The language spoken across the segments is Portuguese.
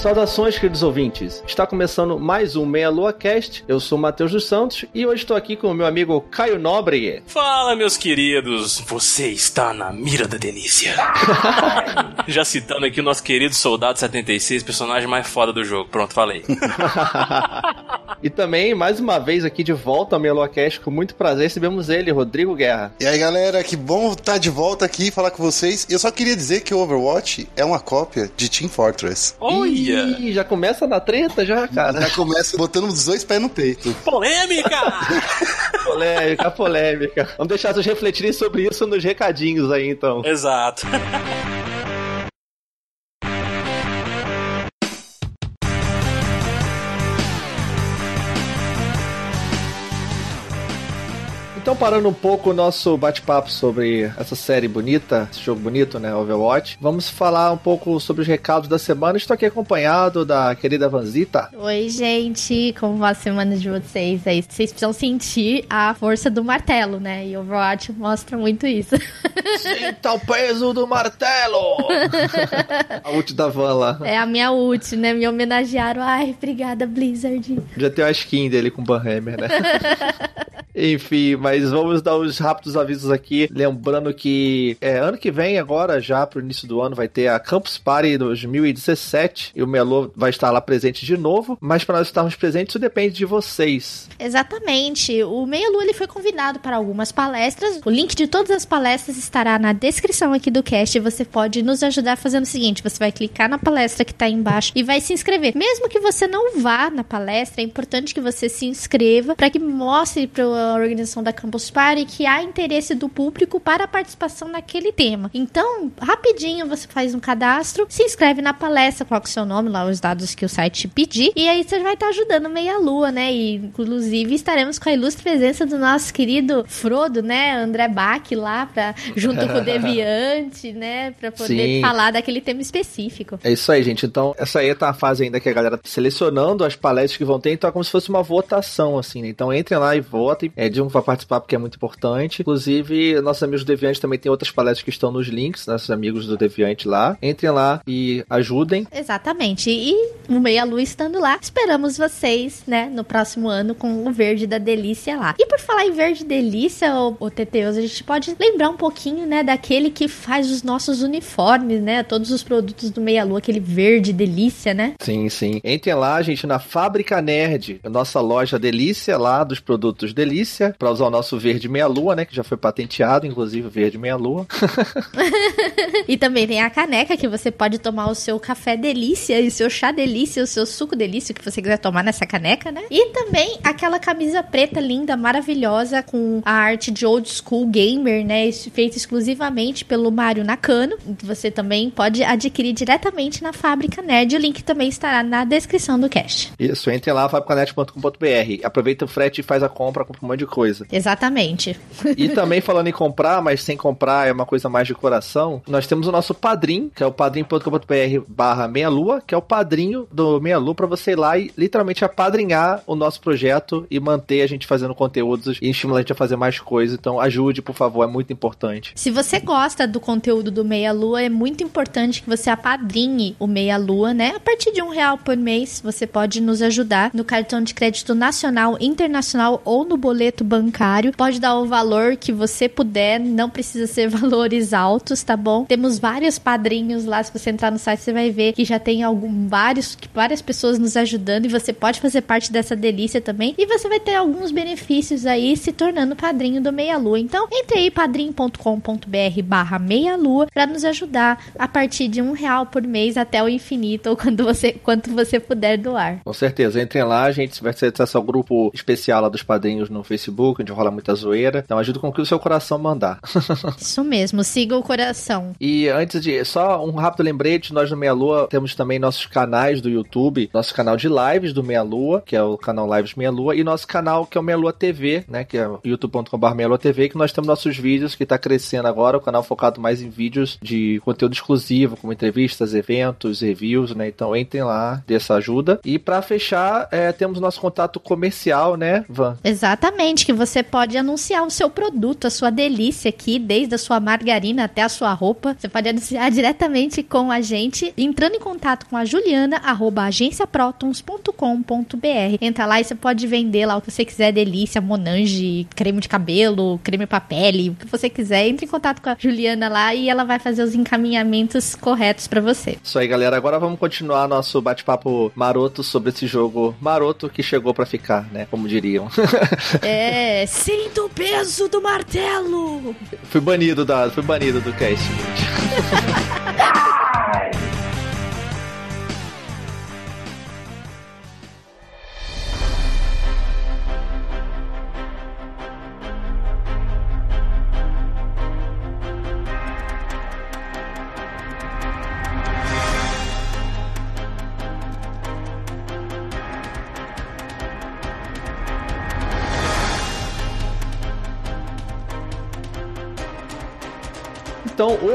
Saudações, queridos ouvintes. Está começando mais um Meia Lua Cast. Eu sou o Matheus dos Santos e hoje estou aqui com o meu amigo Caio Nobre. Fala, meus queridos. Você está na mira da delícia. Já citando aqui o nosso querido Soldado 76, personagem mais foda do jogo. Pronto, falei. e também, mais uma vez aqui de volta ao Meia Lua Cast, com muito prazer, recebemos ele, Rodrigo Guerra. E aí, galera, que bom estar de volta aqui e falar com vocês. Eu só queria dizer que o Overwatch é uma cópia de Team Fortress. Olha! Ih, já começa na treta já, cara. Já começa botando os dois pés no peito. Polêmica! polêmica, polêmica. Vamos deixar vocês refletirem sobre isso nos recadinhos aí, então. Exato. parando um pouco o nosso bate-papo sobre essa série bonita, esse jogo bonito, né, Overwatch, vamos falar um pouco sobre os recados da semana. Estou aqui acompanhado da querida Vanzita. Oi, gente, como vai a semana de vocês aí? Vocês precisam sentir a força do martelo, né? E Overwatch mostra muito isso. Sinta o peso do martelo! a ult da Van lá. É a minha ult, né? Me homenagearam. Ai, obrigada, Blizzard. Já tem a skin dele com o Banhammer, né? Enfim, mas vamos dar os rápidos avisos aqui. Lembrando que é, ano que vem, agora, já pro início do ano, vai ter a Campus Party 2017 e o Melo vai estar lá presente de novo. Mas para nós estarmos presentes, isso depende de vocês. Exatamente. O Melo ele foi convidado para algumas palestras. O link de todas as palestras estará na descrição aqui do cast. Você pode nos ajudar fazendo o seguinte: você vai clicar na palestra que está aí embaixo e vai se inscrever. Mesmo que você não vá na palestra, é importante que você se inscreva para que mostre para a organização da Campus Party que há interesse do público para a participação naquele tema. Então, rapidinho você faz um cadastro, se inscreve na palestra, coloca o seu nome lá, os dados que o site pedir, e aí você vai estar ajudando Meia Lua, né? E inclusive estaremos com a ilustre presença do nosso querido Frodo, né? André Bach lá, pra, junto com o Deviante, né? Pra poder Sim. falar daquele tema específico. É isso aí, gente. Então, essa aí tá a fase ainda que a galera tá selecionando as palestras que vão ter, então é como se fosse uma votação, assim, né? Então entrem lá e votem. É de um vai participar porque é muito importante. Inclusive, nossos amigos do Deviante também tem outras palestras que estão nos links, nossos amigos do Deviante lá. Entrem lá e ajudem. Exatamente. E o Meia Lua estando lá, esperamos vocês, né, no próximo ano com o Verde da Delícia lá. E por falar em Verde Delícia, o, o Teteus, a gente pode lembrar um pouquinho, né, daquele que faz os nossos uniformes, né, todos os produtos do Meia Lua, aquele Verde Delícia, né? Sim, sim. Entrem lá, gente, na Fábrica Nerd, nossa loja Delícia lá dos produtos Delícia para usar o nosso verde meia-lua, né? Que já foi patenteado, inclusive verde meia-lua. e também tem a caneca que você pode tomar o seu café delícia e o seu chá delícia, o seu suco delícia que você quiser tomar nessa caneca, né? E também aquela camisa preta linda, maravilhosa, com a arte de old school gamer, né? Feita exclusivamente pelo Mário Nakano. Você também pode adquirir diretamente na Fábrica Nerd. O link também estará na descrição do cast. Isso, entre lá, fabricanet.com.br. Aproveita o frete e faz a compra, compra um monte de coisa coisa. Exatamente. E também falando em comprar, mas sem comprar é uma coisa mais de coração, nós temos o nosso padrinho, que é o padrim.com.br barra meia lua, que é o padrinho do meia lua para você ir lá e literalmente apadrinhar o nosso projeto e manter a gente fazendo conteúdos e estimular a gente a fazer mais coisas. Então ajude, por favor, é muito importante. Se você gosta do conteúdo do Meia Lua, é muito importante que você apadrinhe o Meia Lua, né? A partir de um real por mês, você pode nos ajudar no cartão de crédito nacional, internacional ou no boleto bancário. Pode dar o valor que você puder, não precisa ser valores altos, tá bom? Temos vários padrinhos lá, se você entrar no site você vai ver que já tem algum, vários, várias pessoas nos ajudando e você pode fazer parte dessa delícia também. E você vai ter alguns benefícios aí se tornando padrinho do Meia Lua. Então, entre aí padrim.com.br barra Meia Lua para nos ajudar a partir de um real por mês até o infinito ou quando você, quanto você puder doar. Com certeza, entrem lá, a gente vai ter acesso ao grupo especial lá dos padrinhos no, Facebook, onde rola muita zoeira. Então ajuda com o que o seu coração mandar. Isso mesmo, siga o coração. E antes de. Só um rápido lembrete: nós no Meia Lua temos também nossos canais do YouTube, nosso canal de lives do Meia Lua, que é o canal Lives Meia Lua, e nosso canal que é o Meia Lua TV, né? Que é youtube.com.br Meia Lua TV, que nós temos nossos vídeos, que tá crescendo agora, o canal focado mais em vídeos de conteúdo exclusivo, como entrevistas, eventos, reviews, né? Então entrem lá, dê essa ajuda. E para fechar, é, temos nosso contato comercial, né, Van? Exatamente, que você pode anunciar o seu produto, a sua delícia aqui, desde a sua margarina até a sua roupa. Você pode anunciar diretamente com a gente, entrando em contato com a Juliana, arroba agenciaprotons.com.br. Entra lá e você pode vender lá o que você quiser, delícia, monange, creme de cabelo, creme pra pele, o que você quiser. Entre em contato com a Juliana lá e ela vai fazer os encaminhamentos corretos para você. Isso aí, galera. Agora vamos continuar nosso bate-papo maroto sobre esse jogo maroto que chegou para ficar, né? Como diriam. é, sinto o peso do martelo! fui banido da, fui banido do cast,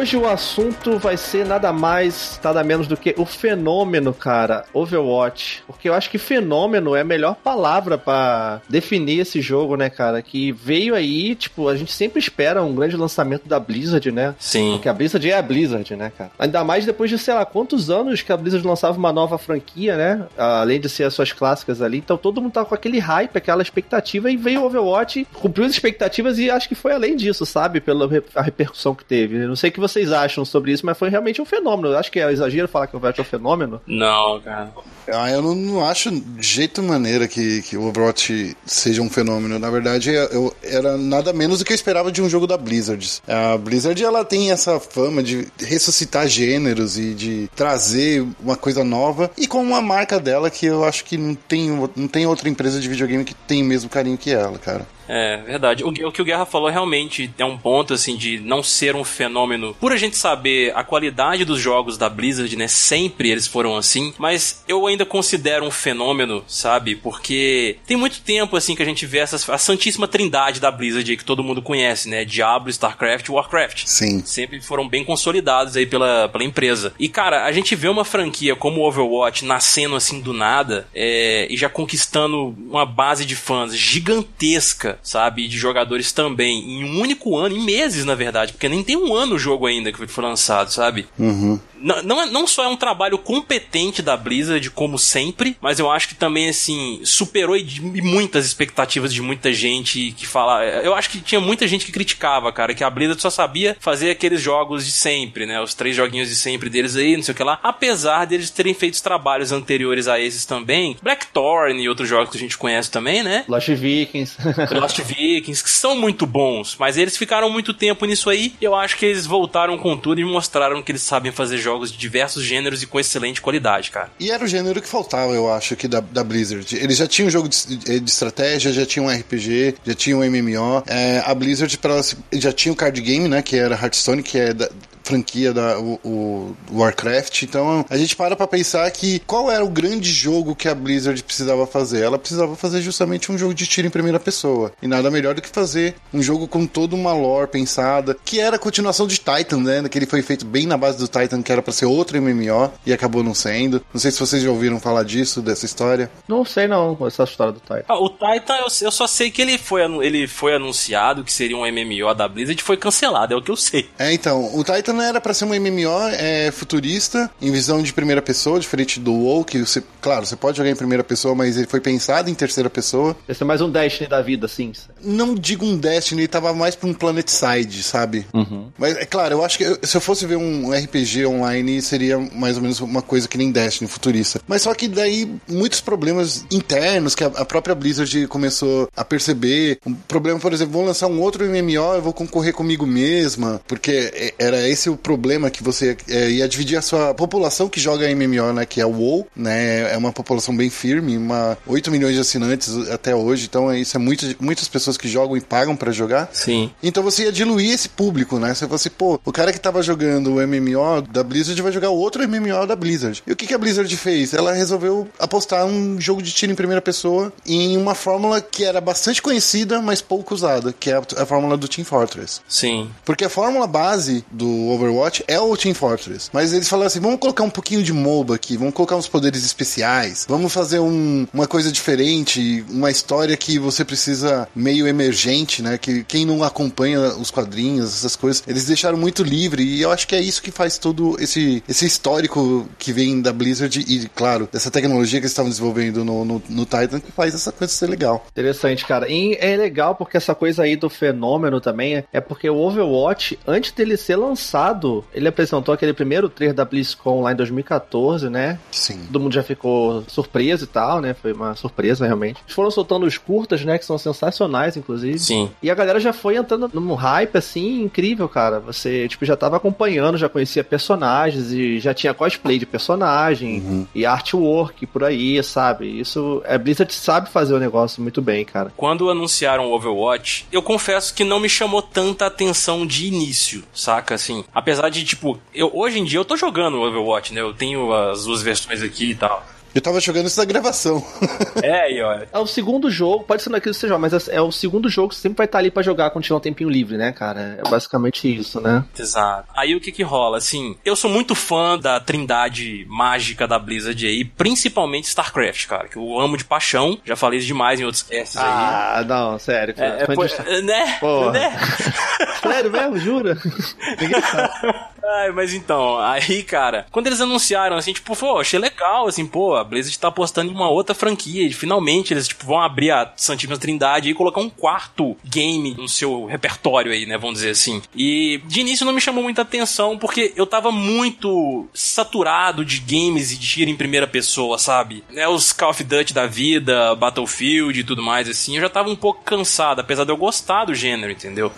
hoje o assunto vai ser nada mais, nada menos do que o fenômeno, cara, Overwatch. Porque eu acho que fenômeno é a melhor palavra para definir esse jogo, né, cara? Que veio aí, tipo, a gente sempre espera um grande lançamento da Blizzard, né? Sim. Porque a Blizzard é a Blizzard, né, cara? Ainda mais depois de, sei lá, quantos anos que a Blizzard lançava uma nova franquia, né? Além de ser as suas clássicas ali. Então todo mundo tava com aquele hype, aquela expectativa, e veio o Overwatch, cumpriu as expectativas e acho que foi além disso, sabe? Pela a repercussão que teve. Não sei o que vocês acham sobre isso, mas foi realmente um fenômeno. Eu acho que é exagero falar que o Overwatch é um fenômeno. Não, cara. Ah, eu não, não acho de jeito maneira que, que o Overwatch seja um fenômeno. Na verdade, eu, era nada menos do que eu esperava de um jogo da Blizzard. A Blizzard ela tem essa fama de ressuscitar gêneros e de trazer uma coisa nova. E com uma marca dela que eu acho que não tem, não tem outra empresa de videogame que tem o mesmo carinho que ela, cara. É, verdade. O, o, que o Guerra falou realmente é um ponto, assim, de não ser um fenômeno. Por a gente saber a qualidade dos jogos da Blizzard, né? Sempre eles foram assim. Mas eu ainda considero um fenômeno, sabe? Porque tem muito tempo, assim, que a gente vê essas, a santíssima trindade da Blizzard aí, que todo mundo conhece, né? Diablo, StarCraft e Warcraft. Sim. Sempre foram bem consolidados aí pela, pela empresa. E, cara, a gente vê uma franquia como o Overwatch nascendo assim do nada é, e já conquistando uma base de fãs gigantesca sabe? E de jogadores também, em um único ano, em meses, na verdade, porque nem tem um ano o jogo ainda que foi lançado, sabe? Uhum. Não, não, é, não só é um trabalho competente da Blizzard, como sempre, mas eu acho que também, assim, superou muitas expectativas de muita gente que fala. Eu acho que tinha muita gente que criticava, cara, que a Blizzard só sabia fazer aqueles jogos de sempre, né? Os três joguinhos de sempre deles aí, não sei o que lá. Apesar deles terem feito trabalhos anteriores a esses também, Blackthorn e outros jogos que a gente conhece também, né? Lost Vikings. Lost Vikings, que são muito bons, mas eles ficaram muito tempo nisso aí. E eu acho que eles voltaram com tudo e mostraram que eles sabem fazer jogos de diversos gêneros e com excelente qualidade, cara. E era o gênero que faltava, eu acho, aqui da, da Blizzard. Eles já tinham um jogo de, de, estratégia, já tinham um RPG, já tinham um MMO. É, a Blizzard pra, já tinha o card game, né, que era Hearthstone, que é da, franquia da o, o, Warcraft. Então a gente para pra pensar que qual era o grande jogo que a Blizzard precisava fazer? Ela precisava fazer justamente um jogo de tiro em primeira pessoa. E nada melhor do que fazer um jogo com toda uma lore pensada, que era a continuação de Titan, né? Que ele foi feito bem na base do Titan, que era para ser outro MMO e acabou não sendo. Não sei se vocês já ouviram falar disso, dessa história. Não sei não, essa história do Titan. Ah, o Titan, eu, eu, só sei que ele foi, ele foi anunciado que seria um MMO da Blizzard e foi cancelado, é o que eu sei. É, então, o Titan era para ser um MMO é, futurista, em visão de primeira pessoa, diferente do WoW, que você, claro, você pode jogar em primeira pessoa, mas ele foi pensado em terceira pessoa. Esse é mais um Destiny da vida, assim. Não digo um Destiny, tava mais pra um Planet Side, sabe? Uhum. Mas, é claro, eu acho que eu, se eu fosse ver um RPG online, seria mais ou menos uma coisa que nem Destiny, futurista. Mas só que daí, muitos problemas internos que a, a própria Blizzard começou a perceber. Um problema, por exemplo, vou lançar um outro MMO, eu vou concorrer comigo mesma, porque é, era esse o problema que você é, ia dividir a sua população que joga MMO, né? Que é o WoW, né? É uma população bem firme, uma 8 milhões de assinantes até hoje, então é isso é muito, muitas pessoas que jogam e pagam para jogar. Sim. Então você ia diluir esse público, né? Você fosse, pô, o cara que tava jogando o MMO da Blizzard vai jogar outro MMO da Blizzard. E o que, que a Blizzard fez? Ela resolveu apostar um jogo de tiro em primeira pessoa em uma fórmula que era bastante conhecida, mas pouco usada, que é a fórmula do Team Fortress. Sim. Porque a fórmula base do Overwatch é o Team Fortress. Mas eles falaram assim: vamos colocar um pouquinho de MOBA aqui, vamos colocar uns poderes especiais, vamos fazer um, uma coisa diferente, uma história que você precisa meio emergente, né? Que quem não acompanha os quadrinhos, essas coisas, eles deixaram muito livre. E eu acho que é isso que faz todo esse, esse histórico que vem da Blizzard e, claro, dessa tecnologia que eles estavam desenvolvendo no, no, no Titan que faz essa coisa ser legal. Interessante, cara. E é legal porque essa coisa aí do fenômeno também é porque o Overwatch, antes dele ser lançado, ele apresentou aquele primeiro trailer da BlizzCon lá em 2014, né? Sim. Todo mundo já ficou surpreso e tal, né? Foi uma surpresa, realmente. Eles foram soltando os curtas, né? Que são sensacionais, inclusive. Sim. E a galera já foi entrando num hype, assim, incrível, cara. Você, tipo, já tava acompanhando, já conhecia personagens e já tinha cosplay de personagem e artwork por aí, sabe? Isso, a Blizzard sabe fazer o negócio muito bem, cara. Quando anunciaram o Overwatch, eu confesso que não me chamou tanta atenção de início, saca? Assim, apesar de, tipo, eu, hoje em dia eu tô jogando o Overwatch, né? Eu tenho as duas versões aqui e tal. Eu tava jogando isso na gravação. É, e olha. É o segundo jogo, pode ser naquilo que você joga, mas é o segundo jogo que sempre vai estar ali pra jogar quando tiver um tempinho livre, né, cara? É basicamente isso, né? Exato. Aí o que que rola? Assim, eu sou muito fã da trindade mágica da Blizzard aí, principalmente StarCraft, cara, que eu amo de paixão. Já falei isso demais em outros casts aí. Ah, não, sério. É, é, pô, né? Porra. Né? Sério mesmo, jura? Ninguém sabe. Ai, mas então, aí, cara, quando eles anunciaram, assim, tipo, pô, achei legal, assim, pô, a Blizzard tá apostando em uma outra franquia, e finalmente eles, tipo, vão abrir a Santíssima Trindade e colocar um quarto game no seu repertório aí, né, vamos dizer assim. E de início não me chamou muita atenção, porque eu tava muito saturado de games e de tiro em primeira pessoa, sabe? Né, os Call of Duty da vida, Battlefield e tudo mais, assim, eu já tava um pouco cansado, apesar de eu gostar do gênero, entendeu?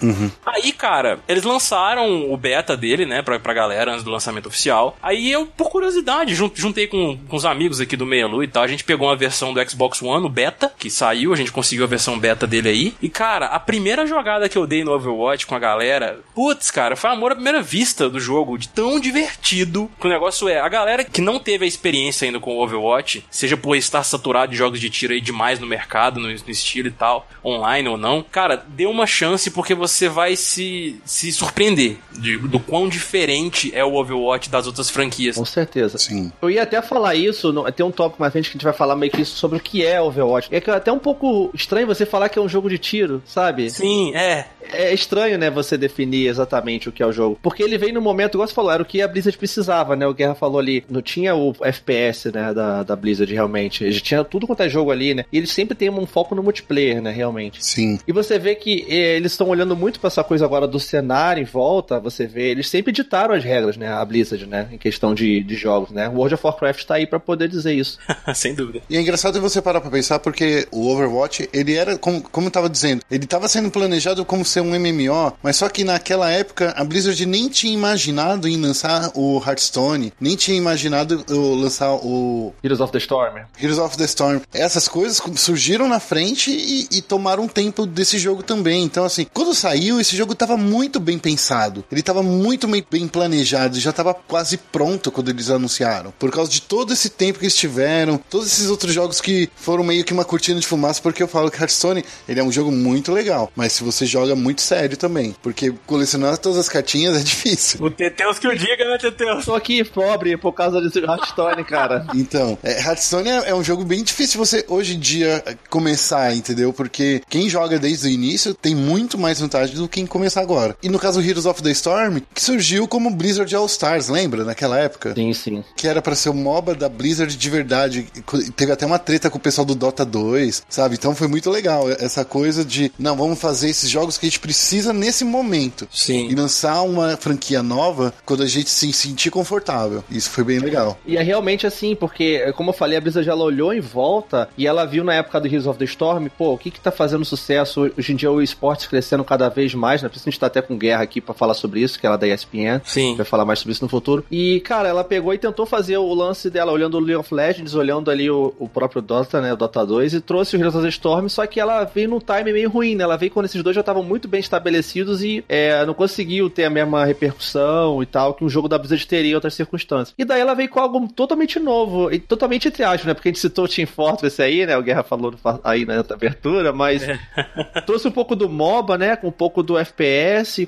Aí, cara, eles lançaram o beta dele, né, pra, pra galera antes do lançamento oficial. Aí eu, por curiosidade, jun- juntei com, com os amigos aqui do Meia Lu e tal. A gente pegou uma versão do Xbox One, o beta, que saiu, a gente conseguiu a versão beta dele aí. E, cara, a primeira jogada que eu dei no Overwatch com a galera, putz, cara, foi amor à primeira vista do jogo, de tão divertido que o negócio é. A galera que não teve a experiência ainda com o Overwatch, seja por estar saturado de jogos de tiro aí demais no mercado, no, no estilo e tal, online ou não, cara, dê uma chance porque você vai se, se surpreender de- do quão diferente é o Overwatch das outras franquias. Com certeza. Sim. Eu ia até falar isso, no- tem um tópico mais frente que a gente vai falar meio que isso sobre o que é Overwatch. É que é até um pouco estranho você falar que é um jogo de tiro, sabe? Sim, é. É estranho, né, você definir exatamente o que é o jogo. Porque ele veio no momento, igual você falou, era o que a Blizzard precisava, né? O Guerra falou ali, não tinha o FPS, né, da, da Blizzard realmente. Eles tinha tudo quanto é jogo ali, né? E eles sempre têm um foco no multiplayer, né, realmente. Sim. E você vê que eh, eles estão olhando muito pra essa coisa agora do cenário em volta, você vê, eles sempre ditaram as regras, né, a Blizzard, né, em questão de, de jogos, né. O World of Warcraft tá aí pra poder dizer isso. Sem dúvida. E é engraçado você parar pra pensar porque o Overwatch, ele era, como, como eu tava dizendo, ele tava sendo planejado como ser um MMO, mas só que naquela época a Blizzard nem tinha imaginado em lançar o Hearthstone, nem tinha imaginado lançar o Heroes of the Storm. Heroes of the Storm. Essas coisas surgiram na frente e, e tomaram tempo desse jogo também. Então, assim, quando saiu, esse jogo tava muito bem pensado. Ele tava muito bem, planejado. Já tava quase pronto quando eles anunciaram. Por causa de todo esse tempo que eles tiveram, todos esses outros jogos que foram meio que uma cortina de fumaça, porque eu falo que Hearthstone, ele é um jogo muito legal. Mas se você joga muito sério também. Porque colecionar todas as cartinhas é difícil. O Teteus que eu diga, né, Teteus? Tô aqui pobre por causa desse Hearthstone, cara. Então, é, Hearthstone é, é um jogo bem difícil você hoje em dia começar, entendeu? Porque quem joga desde o início tem muito mais vantagem do que quem começar agora. E no caso Heroes of the Storm, que surgiu como Blizzard All Stars, lembra? Naquela época? Sim, sim. Que era pra ser o MOBA da Blizzard de verdade. Teve até uma treta com o pessoal do Dota 2, sabe? Então foi muito legal essa coisa de, não, vamos fazer esses jogos que a gente precisa nesse momento. Sim. E lançar uma franquia nova quando a gente se sentir confortável. Isso foi bem legal. E é realmente assim, porque, como eu falei, a Blizzard ela olhou em volta e ela viu na época do Heroes of the Storm, pô, o que que tá fazendo sucesso? Hoje em dia o esportes crescendo cada vez mais, né? A gente tá até com guerra aqui pra falar sobre isso, que ela é da ESPN. Sim. Vai falar mais sobre isso no futuro. E, cara, ela pegou e tentou fazer o lance dela olhando o League of Legends, olhando ali o, o próprio Dota, né? O Dota 2, e trouxe o Heroes of the Storm, só que ela veio num time meio ruim, né? Ela veio quando esses dois já estavam muito bem estabelecidos e é, não conseguiu ter a mesma repercussão e tal que um jogo da Blizzard teria em outras circunstâncias. E daí ela veio com algo totalmente novo, e totalmente entre aspas, né? Porque a gente citou o Team Fortress aí, né? O Guerra falou aí na abertura, mas é. trouxe um pouco do MOBA, né? Com um pouco do FPS,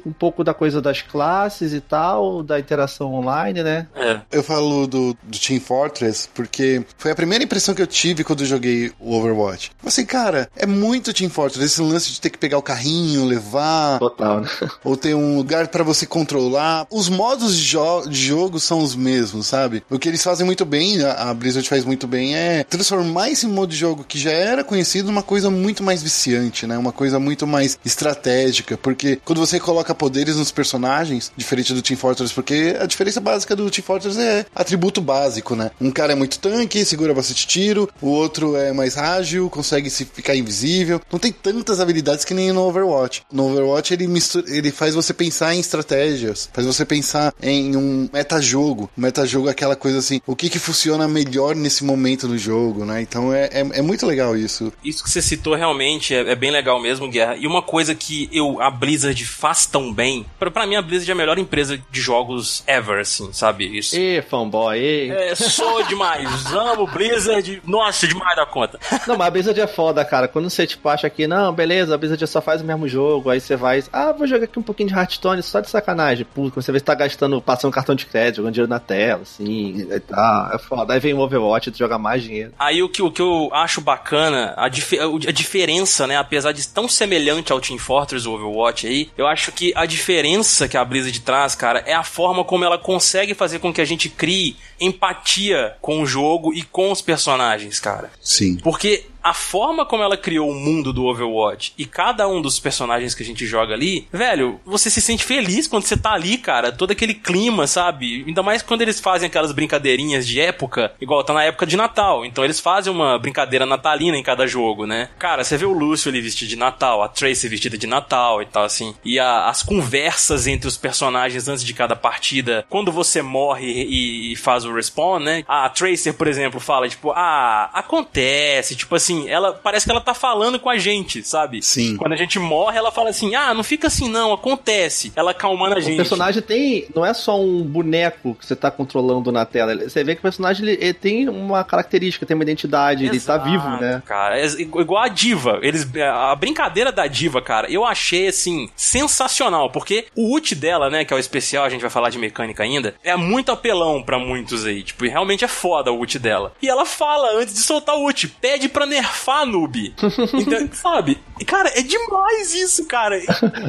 com um pouco da coisa das classes e tal, da interação online, né? É. Eu falo do, do Team Fortress porque foi a primeira impressão que eu tive quando eu joguei o Overwatch. Assim, cara, é muito Team Fortress. Esse lance de ter que pegar o carrinho, levar. Total, né? Ou ter um lugar para você controlar. Os modos de, jo de, jogo são os mesmos, sabe? O que eles fazem muito bem, a Blizzard faz muito bem, é transformar esse modo de jogo que já era conhecido numa coisa muito mais viciante, né? Uma coisa muito mais estratégica. Porque quando você coloca poderes nos personagens, diferente do Team Fortress, porque a diferença básica do Team Fortress é atributo básico, né? Um cara é muito tanque, segura bastante tiro, o outro é mais ágil, consegue se ficar invisível. Não tem tantas habilidades que nem no Overwatch. No Overwatch ele mistura, ele faz você pensar em estratégias, faz você pensar em um metajogo. O metajogo é aquela coisa assim, o que que funciona melhor nesse momento do jogo, né? Então é, é, é muito legal isso. Isso que você citou realmente é, é, bem legal mesmo, Guerra. E uma coisa que eu a Blizzard faz tão bem, para mim a Blizzard é a melhor empresa de jogos ever, assim, sabe? Isso. E fanboy, e. É, sou demais. Amo Blizzard. Nossa, demais da conta. Não, mas a Blizzard é foda, cara. Quando você, tipo, acha que, não, beleza, a Blizzard só faz o mesmo jogo, aí você vai, ah, vou jogar aqui um pouquinho de Hearthstone só de sacanagem. Puta, você vê que tá gastando, passando cartão de crédito, jogando dinheiro na tela, assim, e tá, é foda. Aí vem o Overwatch tu joga mais dinheiro. Aí o que, o que eu acho bacana, a, dif a diferença, né, apesar de tão semelhante ao Team Fortress o Overwatch aí, eu acho que a diferença que a Blizzard traz, cara, é a forma como ela consegue fazer com que a gente crie empatia com o jogo e com os personagens, cara. Sim. Porque a forma como ela criou o mundo do Overwatch e cada um dos personagens que a gente joga ali, velho, você se sente feliz quando você tá ali, cara. Todo aquele clima, sabe? Ainda mais quando eles fazem aquelas brincadeirinhas de época, igual tá na época de Natal. Então eles fazem uma brincadeira natalina em cada jogo, né? Cara, você vê o Lúcio ali vestido de Natal, a Tracy vestida de Natal e tal, assim. E a, as conversas entre os personagens antes de cada partida. Quando você morre e, e faz o respawn, né? A Tracer, por exemplo, fala, tipo, ah, acontece, tipo assim assim, ela parece que ela tá falando com a gente, sabe? Sim. Quando a gente morre, ela fala assim: "Ah, não fica assim não, acontece". Ela calmando a gente. O personagem tem, não é só um boneco que você tá controlando na tela. Você vê que o personagem ele, ele tem uma característica, tem uma identidade, Exato, ele tá vivo, né? Cara, é igual a diva. Eles a brincadeira da diva, cara, eu achei assim sensacional, porque o ult dela, né, que é o especial, a gente vai falar de mecânica ainda, é muito apelão para muitos aí, tipo, realmente é foda o ult dela. E ela fala antes de soltar o ult, pede para nerfar noob. Então, sabe? Cara, é demais isso, cara.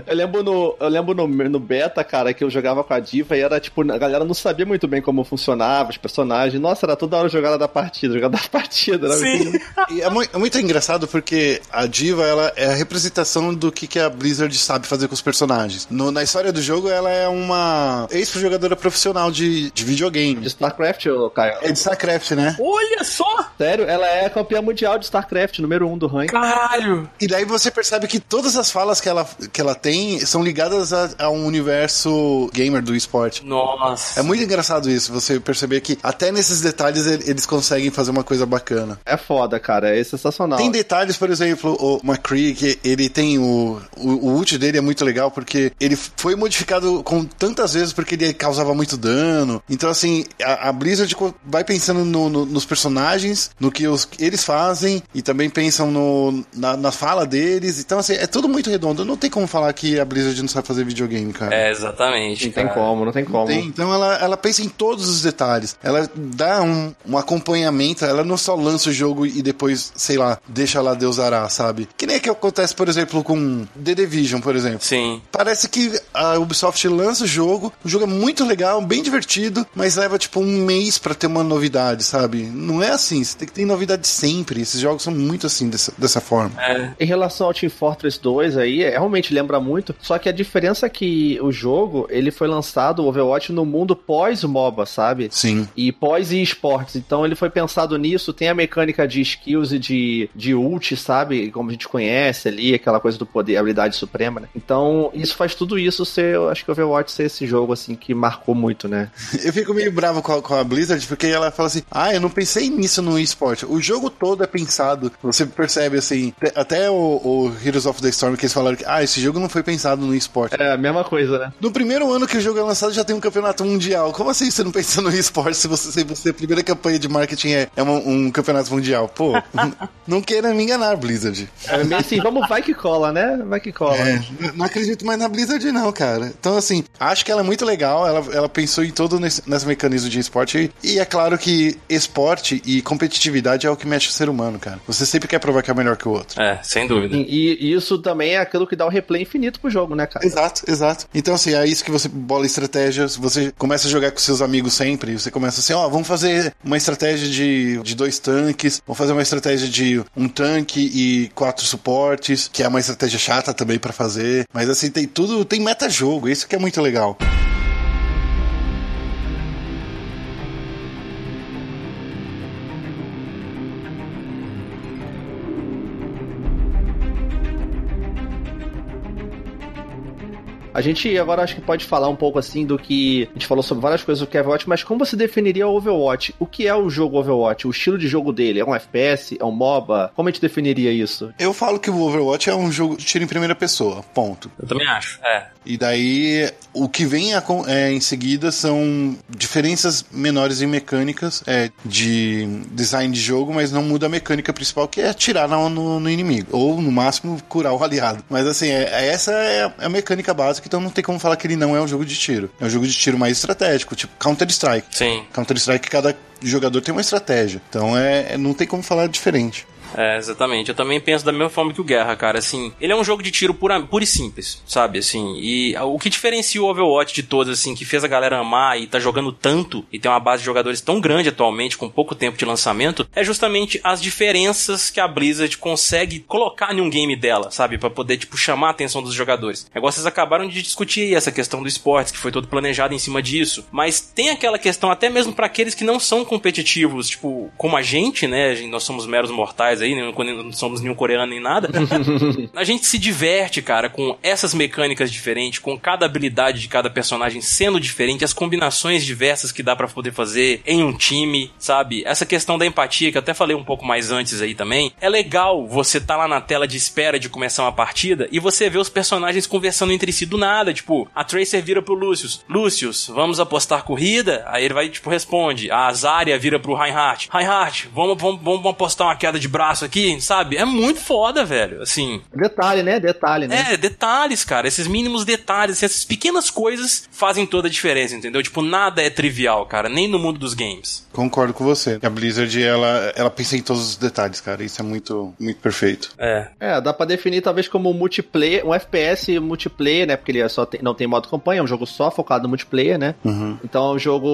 eu lembro no, eu lembro no, no beta, cara, que eu jogava com a Diva e era tipo, a galera não sabia muito bem como funcionava, os personagens. Nossa, era toda hora jogada da partida, jogada da partida. Era Sim. e é, muito, é muito engraçado porque a Diva, ela é a representação do que, que a Blizzard sabe fazer com os personagens. No, na história do jogo, ela é uma ex-jogadora profissional de, de videogame. De StarCraft, Caio? É de StarCraft, né? Olha só! Sério, ela é campeã mundial de StarCraft. StarCraft, número 1 um do ranking. Caralho! E daí você percebe que todas as falas que ela, que ela tem são ligadas a, a um universo gamer do esporte. Nossa! É muito engraçado isso, você perceber que até nesses detalhes eles conseguem fazer uma coisa bacana. É foda, cara, é sensacional. Tem detalhes, por exemplo, o McCree, que ele tem o, o, o ult dele é muito legal porque ele foi modificado com tantas vezes porque ele causava muito dano. Então, assim, a, a Blizzard vai pensando no, no, nos personagens, no que os, eles fazem e também pensam no, na, na, fala deles. Então, assim, é tudo muito redondo. Não tem como falar que a Blizzard não sabe fazer videogame, cara. É, exatamente. Não cara. tem como, não tem como. Não tem. Então, ela, ela pensa em todos os detalhes. Ela dá um, um acompanhamento. Ela não só lança o jogo e depois, sei lá, deixa lá Deus ará, sabe? Que nem é que acontece, por exemplo, com The Division, por exemplo. Sim. Parece que a Ubisoft lança o jogo, o jogo é muito legal, bem divertido, mas leva, tipo, um mês para ter uma novidade, sabe? Não é assim. Você tem que ter novidade sempre. Esses jogos jogos são muito assim, dessa, dessa forma. É, Em relação ao Team Fortress 2 aí, é, realmente lembra muito, só que a diferença é que o jogo, ele foi lançado, o Overwatch, no mundo pós-MOBA, sabe? Sim. E pós esportes, então ele foi pensado nisso, tem a mecânica de skills e de, de ult, sabe? Como a gente conhece ali, aquela coisa do poder, habilidade suprema, né? Então, isso faz tudo isso ser, eu acho que o Overwatch ser esse jogo, assim, que marcou muito, né? Eu fico meio bravo com a, com a Blizzard, porque ela fala assim: ah, eu não pensei nisso no esporte. O jogo todo é pensado. Você percebe assim, até o, o Heroes of the Storm que eles falaram que, ah, esse jogo não foi pensado no esporte. É a mesma coisa, né? No primeiro ano que o jogo é lançado já tem um campeonato mundial. Como assim você não pensa no esporte se você, se você a primeira campanha de marketing é, é uma- um campeonato mundial? Pô, não queira me enganar, Blizzard. É meio assim, vamos, vai que cola, né? Vai que cola. É, não acredito mais na Blizzard, não, cara. Então, assim, acho que ela é muito legal. Ela, ela pensou em todo nesse, nesse mecanismo de esporte. E é claro que esporte e competitividade é o que mexe o ser humano, cara. Você sempre quer provar que é melhor que o outro. é, sem dúvida. E, e isso também é aquilo que dá o replay infinito pro jogo, né, cara? Exato, exato. Então, assim, é isso que você bola estratégias, você começa a jogar com seus amigos sempre, você começa assim, ó, vamos fazer uma estratégia de, de dois tanques, vamos fazer uma estratégia de um tanque e quatro suportes, que é uma estratégia chata também pra fazer, mas assim, tem tudo, tem meta-jogo, isso que é muito legal. A gente agora acho que pode falar um pouco assim do que. A gente falou sobre várias coisas do que é Overwatch, mas como você definiria o Overwatch? O que é o jogo Overwatch? O estilo de jogo dele? É um FPS? É um MOBA? Como a gente definiria isso? Eu falo que o Overwatch é um jogo de tiro em primeira pessoa, ponto. Eu também acho. É. E daí, o que vem a é, em seguida são diferenças menores em mecânicas é, de design de jogo, mas não muda a mecânica principal, que é atirar no, no- no inimigo. Ou, no máximo, curar o aliado. Mas, assim, é- é- essa é a, é a mecânica básica, então não tem como falar que ele não é um jogo de tiro. É um jogo de tiro mais estratégico, tipo Counter-Strike. Sim. Counter-Strike, cada jogador tem uma estratégia. Então, é, é- não tem como falar diferente. É, exatamente. Eu também penso da mesma forma que o Guerra, cara. Assim, ele é um jogo de tiro pura, puro e simples, sabe? Assim, e o que diferencia o Overwatch de todos, assim, que fez a galera amar e tá jogando tanto e tem uma base de jogadores tão grande atualmente, com pouco tempo de lançamento, é justamente as diferenças que a Blizzard consegue colocar em um game dela, sabe? Pra poder, tipo, chamar a atenção dos jogadores. Agora vocês acabaram de discutir aí essa questão do esportes, que foi todo planejado em cima disso. Mas tem aquela questão, até mesmo pra aqueles que não são competitivos, tipo, como a gente, né? Nós somos meros mortais aí, não não somos nenhum coreano nem nada. a gente se diverte, cara, com essas mecânicas diferentes, com cada habilidade de cada personagem sendo diferente, as combinações diversas que dá pra poder fazer em um time, sabe? Essa questão da empatia, que eu até falei um pouco mais antes aí também. É legal você tá lá na tela de espera de começar uma partida e você vê os personagens conversando entre si do nada. Tipo, a Tracer vira pro Lucius: Lucius, vamos apostar corrida? Aí ele vai, tipo, responde. A Zarya vira pro Reinhardt: Reinhardt, vamos, vamos, vamos apostar uma queda de braço aqui, sabe? É muito foda, velho. Assim, Detalhe, né? Detalhe, né? é, detalhes, cara. Esses mínimos detalhes, essas pequenas coisas fazem toda a diferença, entendeu? Tipo, nada é trivial, cara, nem no mundo dos games. Concordo com você. A Blizzard, ela, ela pensa em todos os detalhes, cara. Isso é muito, muito perfeito. É. É, dá pra definir talvez como multiplayer, um FPS multiplayer, né? Porque ele é só tem- não tem modo campanha, é um jogo só focado no multiplayer, né? Então é um jogo,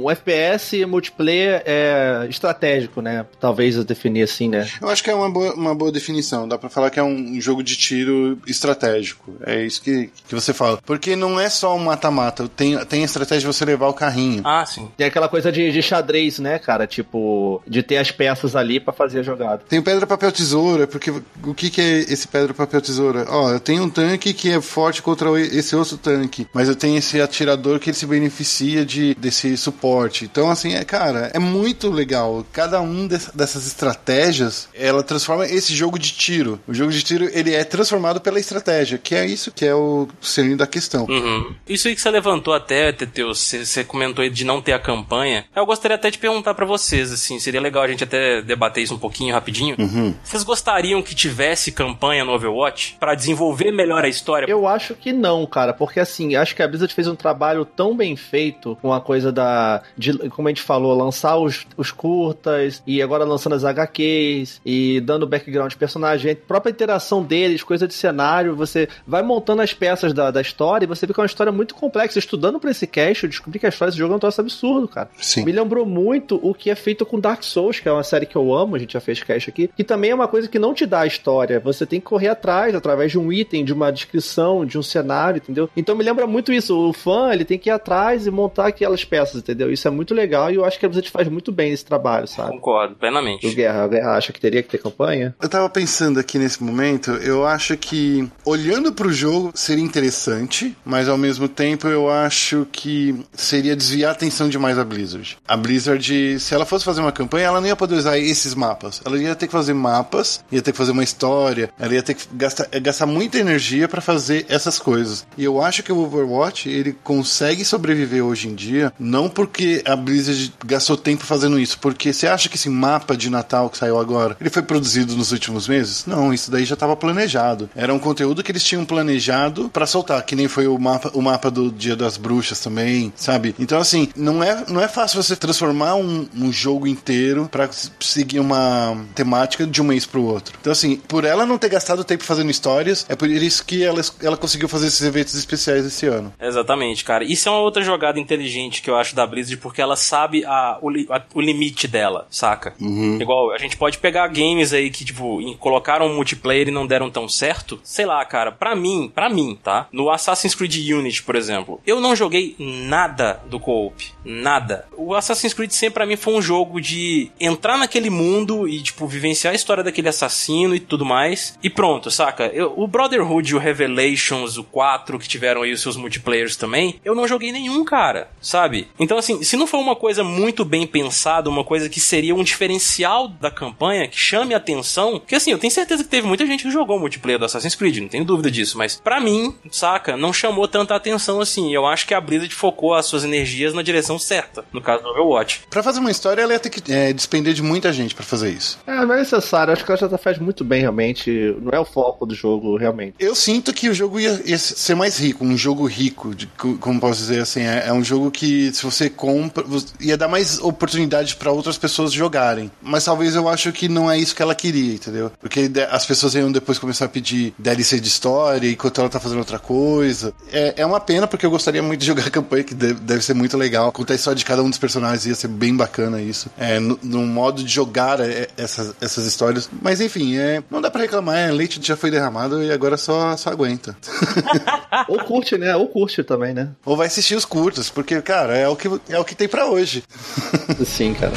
um FPS multiplayer é, estratégico, né? Talvez eu definir assim, né? Eu acho que é uma boa, uma boa definição. Dá pra falar que é um jogo de tiro estratégico. É isso que, que você fala. Porque não é só um mata-mata. Tem, tem a estratégia de você levar o carrinho. Ah, sim. Tem aquela coisa de, de xadrez, né, cara? Tipo, de ter as peças ali pra fazer a jogada. Tem o pedra, papel, tesoura, porque o que, que é esse pedra, papel, tesoura? Ó, eu tenho um tanque que é forte contra esse outro tanque, mas eu tenho esse atirador que ele se beneficia de, desse suporte. Então, assim, é, cara, é muito legal. Cada um des- dessas estratégias, ela transforma esse jogo de tiro. O jogo de tiro, ele é transformado pela estratégia, que é isso que é o cerne da questão. Uhum. Isso aí que você levantou até, Teteu, você, comentou aí de não ter a campanha. Eu gostaria até de perguntar pra vocês, assim, seria legal a gente até debater isso um pouquinho rapidinho. Vocês gostariam que tivesse campanha no Overwatch pra desenvolver melhor a história? Eu acho que não, cara, porque assim, acho que a Blizzard fez um trabalho tão bem feito com a coisa da. De, como a gente falou, lançar os, os curtas e agora lançando as HQs e dando background de personagem, a própria interação deles, coisa de cenário, você vai montando as peças da, da história e você vê que é uma história muito complexa. Estudando pra esse cast, eu descobri que a história desse jogo é um troço absurdo, cara. Sim. Me lembrou muito o que é feito com Dark Souls, que é uma série que eu amo, a gente já fez cast aqui, que também é uma coisa que não te dá a história. Você tem que correr atrás, através de um item, de uma descrição, de um cenário, entendeu? Então me lembra muito isso. O fã, ele tem que ir atrás e montar aquelas peças, entendeu? Isso é muito legal e eu acho que a Blizzard faz muito bem esse trabalho, sabe? Concordo, O plenamente. Guerra, o Guerra acha que teria que ter campanha? Eu tava pensando aqui nesse momento, eu acho que olhando pro jogo seria interessante, mas ao mesmo tempo eu acho que seria desviar a atenção demais da Blizzard. A Blizzard, se ela fosse fazer uma campanha, ela não ia poder usar esses mapas. Ela ia ter que fazer mapas, ia ter que fazer uma história, ela ia ter que gastar, gastar muita energia pra fazer essas coisas. E eu acho que o Overwatch, ele consegue sobreviver hoje em dia, não porque a Blizzard gastou tempo fazendo isso, porque você acha que esse mapa de Natal que saiu agora, ele foi produzido nos últimos meses? Não, isso daí já estava planejado. Era um conteúdo que eles tinham planejado pra soltar, que nem foi o mapa, o mapa do Dia das Bruxas também, sabe? Então assim, não é, não é fácil você transformar um, um jogo inteiro pra seguir uma temática de um mês pro outro. Então assim, por ela não ter gastado tempo fazendo histórias, é por isso que ela, ela conseguiu fazer esses eventos especiais esse ano. Exatamente, cara. Isso é uma outra jogada inteligente que eu acho da Blizzard, porque ela sabe a, o, a- o limite dela, saca? Igual, a gente pode pegar games aí que, tipo, colocaram multiplayer e não deram tão certo. Sei lá, cara, pra mim, pra mim, tá? No Assassin's Creed Unity, por exemplo, eu não joguei nada do co-op. Nada. O Assassin's Creed sempre pra mim foi um jogo de entrar naquele mundo e, tipo, vivenciar a história daquele assassino e tudo mais. E pronto, saca? Eu- o Brotherhood e o Revelations, o 4, que tiveram aí os seus multiplayers também, eu não joguei nenhum, cara, sabe? Então, assim, se não for uma coisa muito bem pensada, uma coisa que seria um diferencial da campanha, que chame a atenção, que assim, eu tenho certeza que teve muita gente que jogou o multiplayer do Assassin's Creed, não tenho dúvida disso, mas pra mim, saca, não chamou tanta atenção assim. Eu acho que a Blizzard focou as suas energias na direção certa, no caso do Overwatch. Pra fazer uma história, ela ia ter que é, despender de muita gente pra fazer isso. É, não é necessário. Acho que ela já faz muito bem, realmente. Não é o foco do jogo, realmente. Eu sinto que o jogo ia, ia ser mais rico, um jogo rico, de, co- como posso dizer assim, é, é um jogo que se você compra, ia dar mais oportunidade pra outras pessoas jogarem. Mas talvez eu acho que não é isso que ela queria, entendeu? Porque as pessoas iam depois começar a pedir DLC de história enquanto ela tá fazendo outra coisa. É, é uma pena porque eu gostaria muito de jogar a campanha, que deve, deve ser muito legal. Contar a história de cada um dos personagens ia ser bem bacana isso. É, no, no modo de jogar é, essas, essas histórias. Mas enfim, é, não dá pra reclamar, é, leite já foi derramado e agora só, só aguenta. Ou curte, né? Ou curte também, né? Ou vai assistir os curtos, porque, cara, é o que, é o que tem pra hoje. Sim, cara.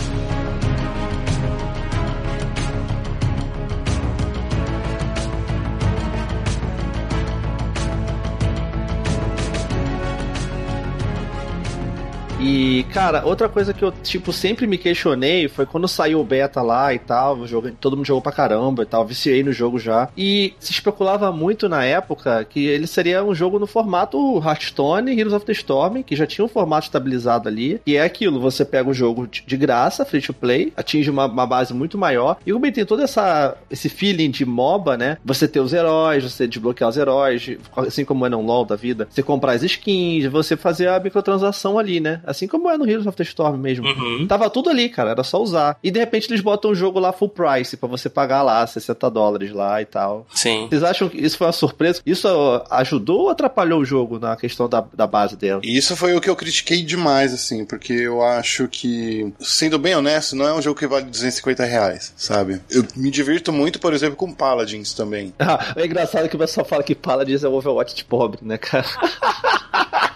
E, cara, outra coisa que eu, tipo, sempre me questionei foi quando saiu o beta lá e tal, jogo, todo mundo jogou pra caramba e tal, viciei no jogo já. E se especulava muito na época que ele seria um jogo no formato Hearthstone, Heroes of the Storm, que já tinha um formato estabilizado ali. E é aquilo, você pega o jogo de de graça, free to play, atinge uma, uma base muito maior. E como ele tem todo essa, esse feeling de MOBA, né? Você ter os heróis, você desbloquear os heróis, assim como é no LoL da vida. Você comprar as skins, você fazer a microtransação ali, né? Assim como é no Heroes of the Storm mesmo. Uhum. Tava tudo ali, cara, era só usar. E de repente eles botam o jogo lá full price pra você pagar lá 60 dólares lá e tal. Sim. Vocês acham que isso foi uma surpresa? Isso ajudou ou atrapalhou o jogo na questão da, da base dela? E isso foi o que eu critiquei demais, assim, porque eu acho que, sendo bem honesto, não é um jogo que vale 250 reais, sabe? Eu me divirto muito, por exemplo, com Paladins também. Ah, é engraçado que o pessoal fala que Paladins é o Overwatch de pobre, né, cara?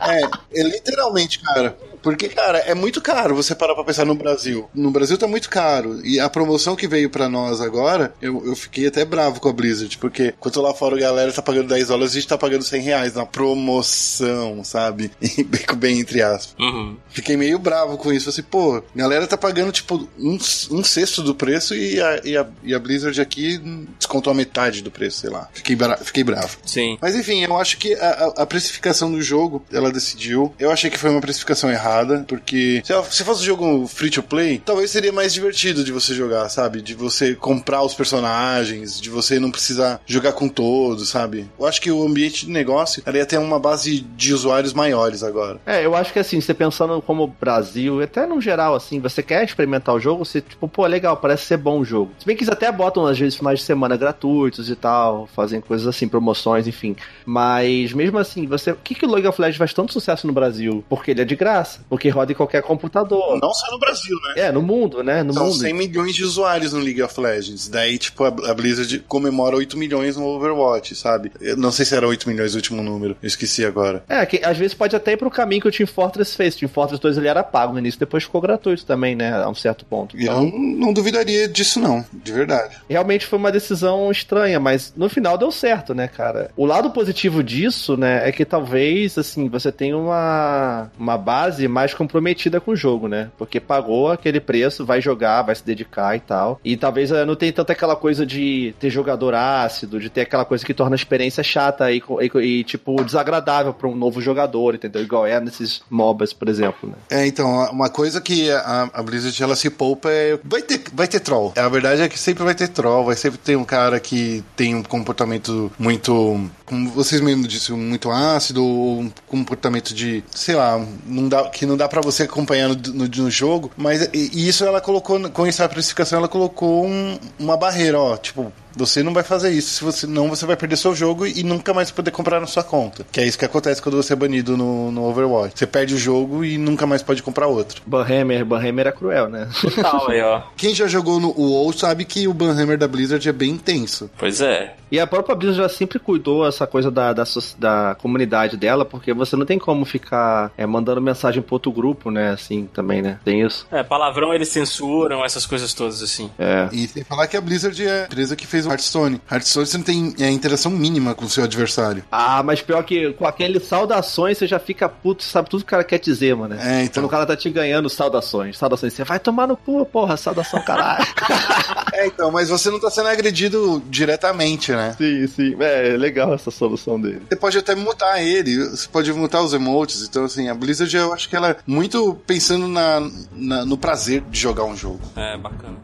É, é literalmente, cara. Porque, cara, é muito caro você parar pra pensar no Brasil. No Brasil tá muito caro. E a promoção que veio pra nós agora, eu, eu fiquei até bravo com a Blizzard. Porque enquanto lá fora a galera tá pagando 10 dólares, a gente tá pagando 100 reais na promoção, sabe? Bem, bem entre aspas. Uhum. Fiquei meio bravo com isso. Assim, pô, a galera tá pagando tipo um, um sexto do preço e a, e, a, e a Blizzard aqui descontou a metade do preço, sei lá. Fiquei, bra fiquei bravo. Sim. Mas enfim, eu acho que a, a- a precificação do jogo, ela decidiu. Eu achei que foi uma precificação errada. Errada, porque se, se fosse um jogo free to play, talvez seria mais divertido de você jogar, sabe? De você comprar os personagens, de você não precisar jogar com todos, sabe? Eu acho que o ambiente de negócio ela ia ter uma base de usuários maiores agora. É, eu acho que assim, você pensando como Brasil, até no geral, assim, você quer experimentar o jogo, você, tipo, pô, legal, parece ser bom o jogo. Se bem que eles até botam, às vezes, finais de semana gratuitos e tal, fazem coisas assim, promoções, enfim. Mas mesmo assim, você. Por que, que o League of Legends faz tanto sucesso no Brasil? Porque ele é de graça. Porque roda em qualquer computador. Não só no Brasil, né? É, no mundo, né? No São mundo. 100 milhões de usuários no League of Legends. Daí, tipo, a Blizzard comemora 8 milhões no Overwatch, sabe? Eu não sei se era 8 milhões o último número. Eu esqueci agora. É, que às vezes pode até ir pro caminho que o Team Fortress fez. O Team Fortress 2 ele era pago no início, depois ficou gratuito também, né? A um certo ponto. Então, eu não, não duvidaria disso, não. De verdade. realmente foi uma decisão estranha, mas no final deu certo, né, cara? O lado positivo disso, né, é que talvez, assim, você tenha uma, uma base mais comprometida com o jogo, né? Porque pagou aquele preço, vai jogar, vai se dedicar e tal. E talvez eh, não tenha tanta aquela coisa de ter jogador ácido, de ter aquela coisa que torna a experiência chata e, e, e, tipo, desagradável pra um novo jogador, entendeu? Igual é nesses MOBAs, por exemplo, né? É, então, uma coisa que a, a Blizzard ela se poupa é. Vai ter, vai ter troll. A verdade é que sempre vai ter troll, vai sempre ter um cara que tem um comportamento muito. Como vocês mesmos disseram, muito ácido, um comportamento de. sei lá, não dá, que não dá pra você acompanhar no, no, no jogo. Mas e isso ela colocou, com essa precificação, ela colocou um- uma barreira, ó. Tipo, você não vai fazer isso, se você não, você vai perder seu jogo e nunca mais poder comprar na sua conta. Que é isso que acontece quando você é banido no, no Overwatch. Você perde o jogo e nunca mais pode comprar outro. Banhammer, Banhammer é cruel, né? Tal aí, ó. Quem já jogou no WoW sabe que o Banhammer da Blizzard é bem intenso. Pois é. E a própria Blizzard já sempre cuidou essa coisa da, da, da comunidade dela, porque você não tem como ficar é, mandando mensagem pro outro grupo, né? Assim, também, né? Tem isso. É, palavrão eles censuram, essas coisas todas assim. É. E sem falar que a Blizzard é a empresa que fez o Hearthstone. Hearthstone você não tem é, interação mínima com o seu adversário. Ah, mas pior que com aquele saudações você já fica puto, sabe tudo que o cara quer dizer, mano. É, então. Quando o cara tá te ganhando saudações, saudações, você vai tomar no cu, porra, saudação caralho. É, então, mas você não tá sendo agredido diretamente, né? sim, sim. É legal essa solução dele. Você pode até mutar ele, você pode mutar os emotes. Então, assim, a Blizzard eu acho que ela é muito pensando na, na- no prazer de jogar um jogo. É, bacana.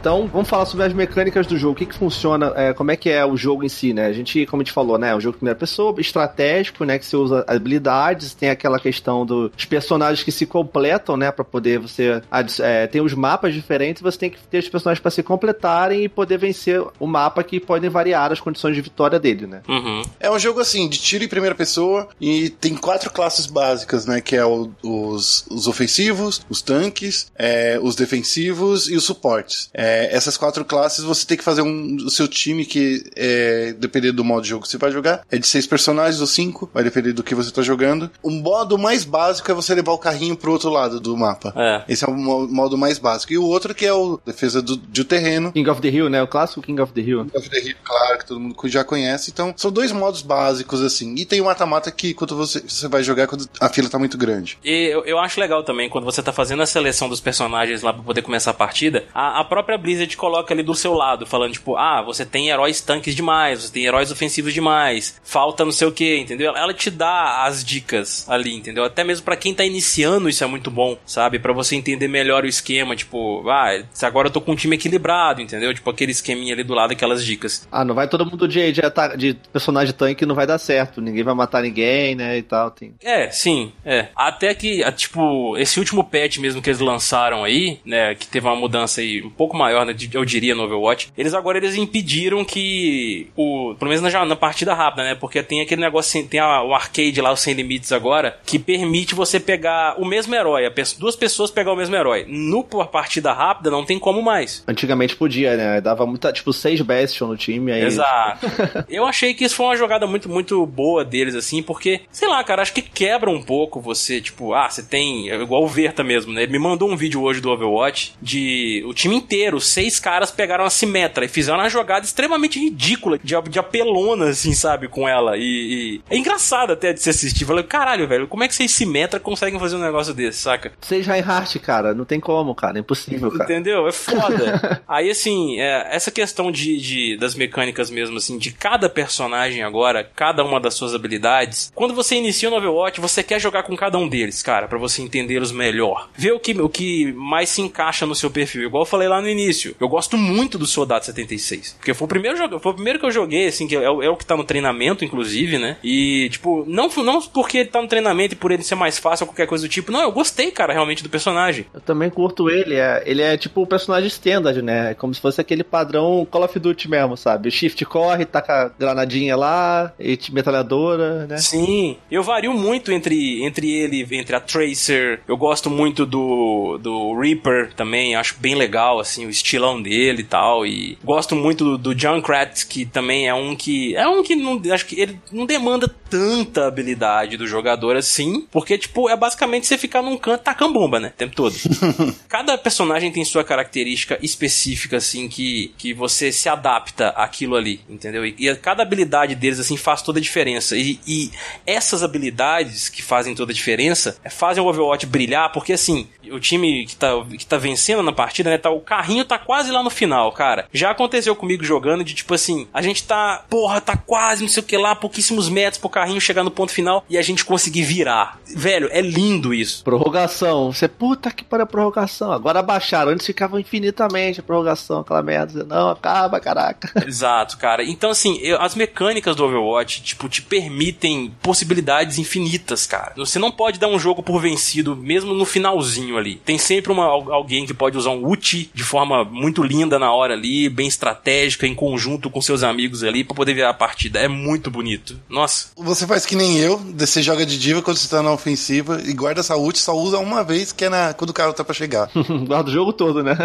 Então, vamos falar sobre as mecânicas do jogo. O que que funciona, é, como é que é o jogo em si, né? A gente, como a gente falou, né? É um jogo de primeira pessoa, estratégico, né? Que você usa habilidades, tem aquela questão dos personagens que se completam, né? Pra poder você... é, tem os mapas diferentes, você tem que ter os personagens pra se completarem e poder vencer o mapa que podem variar as condições de vitória dele, né? Uhum. É um jogo assim, de tiro em primeira pessoa, e tem quatro classes básicas, né? Que é o- os, os ofensivos, os tanques, é, os defensivos e os suportes. É, essas quatro classes você tem que fazer um, o seu time que, é, dependendo do modo de jogo que você vai jogar, é de seis personagens ou cinco, vai depender do que você tá jogando. O modo mais básico é você levar o carrinho pro outro lado do mapa. É. Esse é o mo- modo mais básico. E o outro que é o defesa do, de um terreno, King of the Hill, né? O clássico King of the Hill. of the Hill, claro, que todo mundo já conhece. Então, são dois modos básicos, assim. E tem o mata-mata que quando você, você vai jogar quando a fila tá muito grande. E eu, eu acho legal também, quando você tá fazendo a seleção dos personagens lá pra poder começar a partida, a, a própria Blizzard coloca ali do seu lado, falando tipo, ah, você tem heróis tanques demais, você tem heróis ofensivos demais, falta não sei o que, entendeu? Ela- te dá as dicas ali, entendeu? Até mesmo pra quem tá iniciando isso é muito bom, sabe? Pra você entender melhor o esquema, tipo, ah, se agora eu tô com um time equilibrado, entendeu? Tipo aquele esqueminha ali do lado, aquelas dicas. Ah, não vai todo mundo de, de, de personagem tanque, não vai dar certo. Ninguém vai matar ninguém, né? E tal. Tem... É, sim, é. Até que, tipo, esse último patch mesmo que eles lançaram aí, né, que teve uma mudança aí um pouco maior, né, eu diria, no Overwatch, eles agora eles impediram que o, pelo menos na, na partida rápida, né, porque tem aquele negócio, tem a- o arcade lá, o Sem Limites agora, que permite você pegar o mesmo herói, duas pessoas pegar o mesmo herói. No por partida rápida não tem como mais. Antigamente podia, né? Dava muita, tipo, seis Bastion no time, aí Exato. Eu achei que isso foi uma jogada muito, muito boa deles, assim, porque, sei lá, cara, acho que quebra um pouco você, tipo, ah, você tem. é Igual o Verta mesmo, né? Ele me mandou um vídeo hoje do Overwatch de o time inteiro, seis caras pegaram a Simetra e fizeram uma jogada extremamente ridícula, de, de apelona, assim, sabe, com ela. E, e- é engraçado até de se assistir. Falei, caralho, velho, como é que vocês Simetra conseguem fazer um negócio desse, saca? Seja Reinhardt, cara, não tem como, cara, é impossível, cara. Entendeu? É foda. Aí, assim, é, essa questão de, de- das mecânicas mesmo, assim, de cada personagem agora, cada uma das suas habilidades. Quando você inicia no Overwatch, você quer jogar com cada um deles, cara, pra você entendê-los melhor. Ver o que, o que mais se encaixa no seu perfil. Igual eu falei lá no início. Eu gosto muito do Soldado 76. Porque foi o primeiro jogo, foi o primeiro que eu joguei, assim, que é, o- é o que tá no treinamento, inclusive, né? E, tipo, não, não porque ele tá no treinamento e por ele ser mais fácil ou qualquer coisa do tipo. Não, eu gostei, cara, realmente do personagem. Eu também curto ele, é, ele é tipo o personagem standard, né? É como se fosse aquele padrão Call of Duty mesmo, sabe? O shift corre, taca granadinha lá, e metralhadora, né? Sim, eu vario muito entre, entre ele, entre a Tracer. Eu gosto muito do, do Reaper também, acho bem legal, assim, o estilão dele e tal. E gosto muito do, do Junkrat, que também é um que. É um que não. Acho que ele não demanda tanta habilidade do jogador assim, porque, tipo, é basicamente você ficar num canto tacando bomba, né? O tempo todo. Cada personagem tem sua característica específica, assim, que, que você se adapta àquilo ali, entendeu? E, e cada habilidade deles, assim, faz toda a diferença. E, e essas habilidades que fazem toda a diferença é, fazem o Overwatch brilhar, porque, assim, o time que tá, que tá vencendo na partida, né, tá, o carrinho tá quase lá no final, cara. Já aconteceu comigo jogando de, tipo assim, a gente tá, porra, tá quase, não sei o que lá, pouquíssimos metros pro carrinho chegar no ponto final e a gente conseguir virar. Velho, é lindo isso. Prorrogação. Você, puta que pariu, prorrogação. Agora abaixaram. Antes ficava infinitamente a prorrogação, aquela merda. Não, acaba, caraca. Exato, cara. Então, assim, eu- as mecânicas do Overwatch, tipo, te permitem possibilidades infinitas, cara. Você não pode dar um jogo por vencido, mesmo no finalzinho ali. Tem sempre uma, al- alguém que pode usar um ult de forma muito linda na hora ali, bem estratégica, em conjunto com seus amigos ali, pra poder virar a partida. É muito bonito. Nossa. Você faz que nem eu, você joga de diva quando você tá na ofensiva e guarda essa ult, só usa uma vez, que é na, quando o cara tá pra chegar. Guarda o jogo todo, né?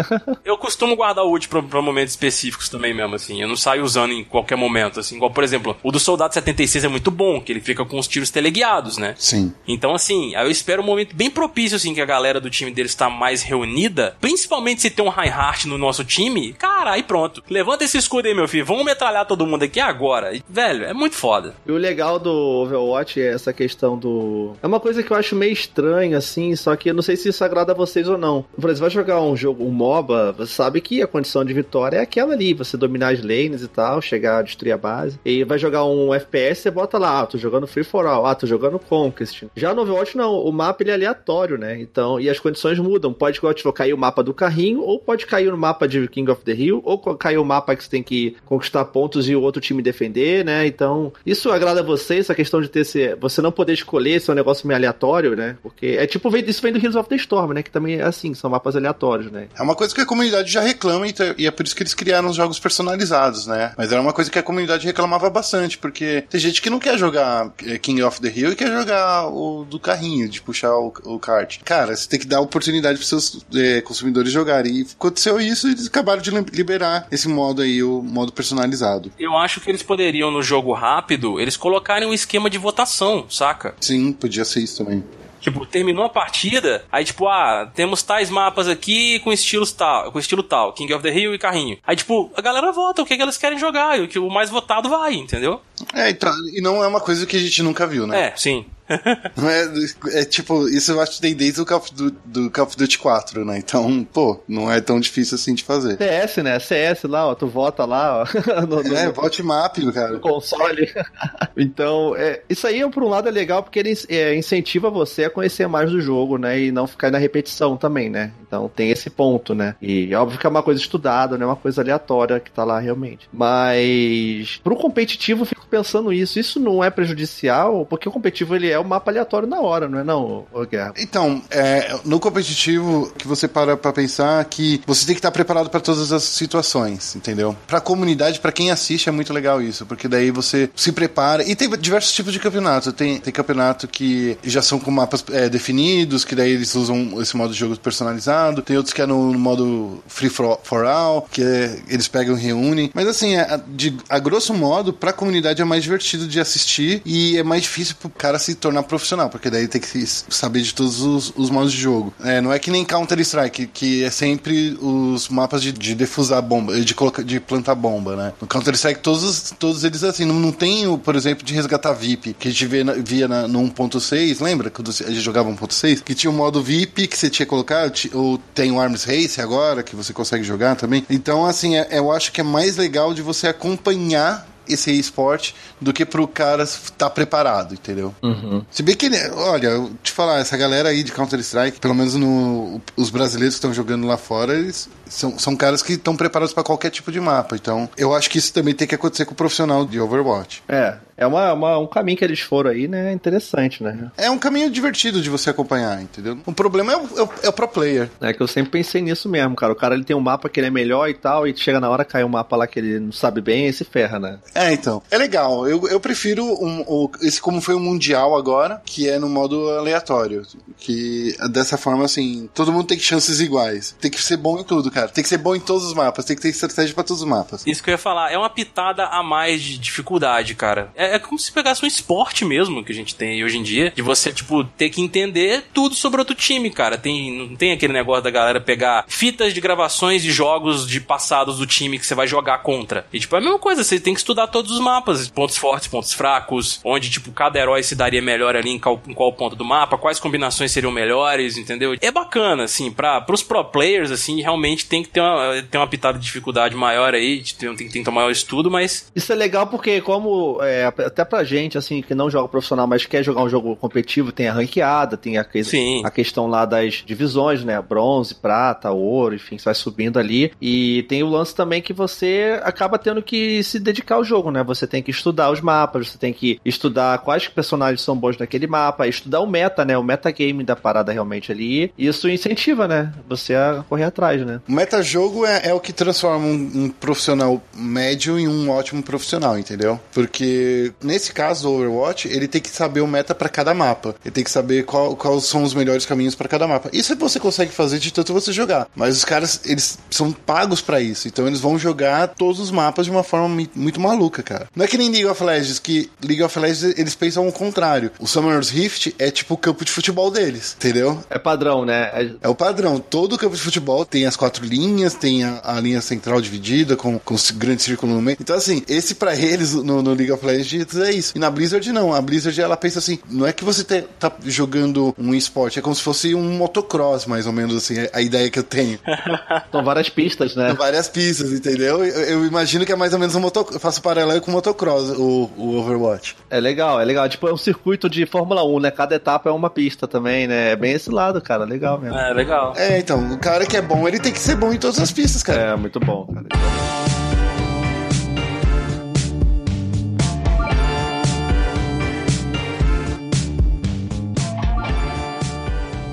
Eu costumo guardar o ult pra, pra momentos específicos também mesmo, assim. Eu não saio usando em qualquer momento, assim. Igual, por exemplo, o do Soldado 76 é muito bom, que ele fica com os tiros teleguiados, né? Sim. Então, assim, eu espero um momento bem propício, assim, que a galera do time deles está mais reunida. Principalmente se tem um Reinhardt no nosso time. Cara, aí pronto. Levanta esse escudo aí, meu filho. Vamos metralhar todo mundo aqui agora. E, velho, é muito foda. E o legal do Overwatch é essa questão do. É uma coisa que eu acho meio estranha, assim, só que eu não sei se isso agrada a vocês ou não. Por exemplo, você vai jogar um jogo, um MOBA, você sabe que a condição de vitória é aquela ali, você dominar as lanes e tal, chegar a destruir a base. E vai jogar um FPS, você bota lá, ah, tô jogando Free for All, ah, tô jogando Conquest. Já no Overwatch, não, o mapa ele é aleatório, né? Então, e as condições mudam. Pode, tipo, cair o mapa do carrinho, ou pode cair no mapa de King of the Hill, ou cair o mapa que você tem que conquistar pontos e o outro time defender, né? Então, isso agrada a vocês, essa questão de ter esse, você não poder escolher se é um negócio meio aleatório, né? Porque é tipo, isso vem do Heroes of the Storm, né? Que também é assim, são mapas aleatórios, né? É uma coisa que a comunidade já reclama e te- e é por isso que eles criaram os jogos personalizados, né? Mas era uma coisa que a comunidade reclamava bastante, porque tem gente que não quer jogar eh, King of the Hill e quer jogar o do carrinho, de puxar o, o kart. Cara, você tem que dar oportunidade para seus eh, consumidores jogarem. E aconteceu isso e eles acabaram de li- liberar esse modo aí, o modo personalizado. Eu acho que eles poderiam, no jogo rápido, eles colocarem um esquema de votação, saca? Sim, podia ser isso também. Tipo, terminou a partida, aí tipo, ah, temos tais mapas aqui com estilos tal, com estilo tal, King of the Hill e carrinho. Aí tipo, a galera vota o que, que eles querem jogar, e o que o mais votado vai, entendeu? É, então, e não é uma coisa que a gente nunca viu, né? É, sim. É, é tipo, isso eu acho que tem desde o Call of, Du- do Call of Duty 4, né? Então, pô, não é tão difícil assim de fazer. CS, né? CS lá, ó, tu vota lá, ó, no, no- É, vote map, cara. no console. então, é, isso aí, por um lado, é legal porque ele é, incentiva você a conhecer mais do jogo, né? E não ficar na repetição também, né? Então tem esse ponto, né? E óbvio que é uma coisa estudada, não é uma coisa aleatória que tá lá realmente. Mas pro competitivo fica pensando isso. Isso não é prejudicial, porque o competitivo ele é o mapa aleatório na hora, não é não, Guerra? Então, é, no competitivo, que você para pra pensar que você tem que estar preparado para todas as situações, entendeu? Pra comunidade, para quem assiste, é muito legal isso, porque daí você se prepara. E tem diversos tipos de campeonato. Tem, tem campeonato que já são com mapas é, definidos, que daí eles usam esse modo de jogo personalizado. Tem outros que é no, no modo free for, for all, que é, eles pegam e reúnem. Mas assim, a, é, de, a grosso modo, pra comunidade é mais divertido de assistir e é mais difícil pro cara se tornar profissional, porque daí tem que saber de todos os, os modos de jogo. É, não é que nem Counter-Strike, que é sempre os mapas de, de defusar bomba, de, colocar, de plantar bomba, né? No Counter-Strike, todos, todos eles assim, não, não tem, por exemplo, de resgatar VIP, que a gente via, via na, no 1.6, lembra? Quando a gente jogava 1.6? Que tinha o modo VIP que você tinha que colocar, ou tem o Arms Race agora, que você consegue jogar também. Então, assim, é, eu acho que é mais legal de você acompanhar esse esporte do que pro cara estar tá preparado, entendeu? Uhum. Se bem que, olha, te falar, essa galera aí de Counter-Strike, pelo menos no, os brasileiros que estão jogando lá fora, eles são, são caras que estão preparados para qualquer tipo de mapa. Então, eu acho que isso também tem que acontecer com o profissional de Overwatch. É, é uma, uma, um caminho que eles foram aí, né? Interessante, né? É um caminho divertido de você acompanhar, entendeu? O problema é o, é o, é o pro player. É que eu sempre pensei nisso mesmo, cara. O cara ele tem um mapa que ele é melhor e tal, e chega na hora cai um mapa lá que ele não sabe bem e se ferra, né? É, então. É legal. Eu, eu prefiro um, o, esse como foi o Mundial agora, que é no modo aleatório. Que dessa forma, assim, todo mundo tem chances iguais. Tem que ser bom em tudo, cara. Tem que ser bom em todos os mapas. Tem que ter estratégia para todos os mapas. Isso que eu ia falar. É uma pitada a mais de dificuldade, cara. É, é como se pegasse um esporte mesmo que a gente tem hoje em dia, de você, tipo, ter que entender tudo sobre outro time, cara. Tem, não tem aquele negócio da galera pegar fitas de gravações de jogos de passados do time que você vai jogar contra. E, tipo, é a mesma coisa, você tem que estudar todos os mapas, pontos fortes, pontos fracos, onde, tipo, cada herói se daria melhor ali em qual, em qual ponto do mapa, quais combinações seriam melhores, entendeu? É bacana, assim, para pros pro players, assim, realmente tem que ter uma, ter uma pitada de dificuldade maior aí, tem, tem, tem que tomar maior estudo, mas... Isso é legal porque, como, é, até pra gente, assim, que não joga profissional, mas quer jogar um jogo competitivo, tem a ranqueada, tem a, que, a questão lá das divisões, né? Bronze, prata, ouro, enfim, você vai subindo ali. E tem o lance também que você acaba tendo que se dedicar ao jogo, né? Você tem que estudar os mapas, você tem que estudar quais personagens são bons naquele mapa, estudar o meta, né? O metagame da parada realmente ali. E isso incentiva, né? Você a correr atrás, né? O metajogo é, é o que transforma um, um profissional médio em um ótimo profissional, entendeu? Porque nesse caso do Overwatch, ele tem que saber o meta para cada mapa. Ele tem que saber qual, quais são os melhores caminhos para cada mapa. Isso você consegue fazer de tanto você jogar. Mas os caras, eles são pagos para isso. Então eles vão jogar todos os mapas de uma forma muito maluca, cara. Não é que nem League of Legends, que League of Legends eles pensam o contrário. O Summer's Rift é tipo o campo de futebol deles, entendeu? É padrão, né? É, é o padrão. Todo campo de futebol tem as quatro linhas, tem a, a linha central dividida com, com o grande círculo no meio. Então, assim, esse para eles no, no League of Legends é isso. E na Blizzard não. A Blizzard ela pensa assim, não é que você te, tá jogando um esporte, é como se fosse um motocross, mais ou menos assim, a, a ideia que eu tenho. São várias pistas, né? São várias pistas, entendeu? Eu, eu, imagino que é mais ou menos um motocross, eu faço paralelo com o motocross, o, o Overwatch. É legal, é legal. Tipo, é um circuito de Fórmula 1, né? Cada etapa é uma pista também, né? É bem esse lado, cara. Legal mesmo. É, legal. É, então, o cara que é bom, ele tem que ser bom em todas as pistas, cara. É, muito bom, cara.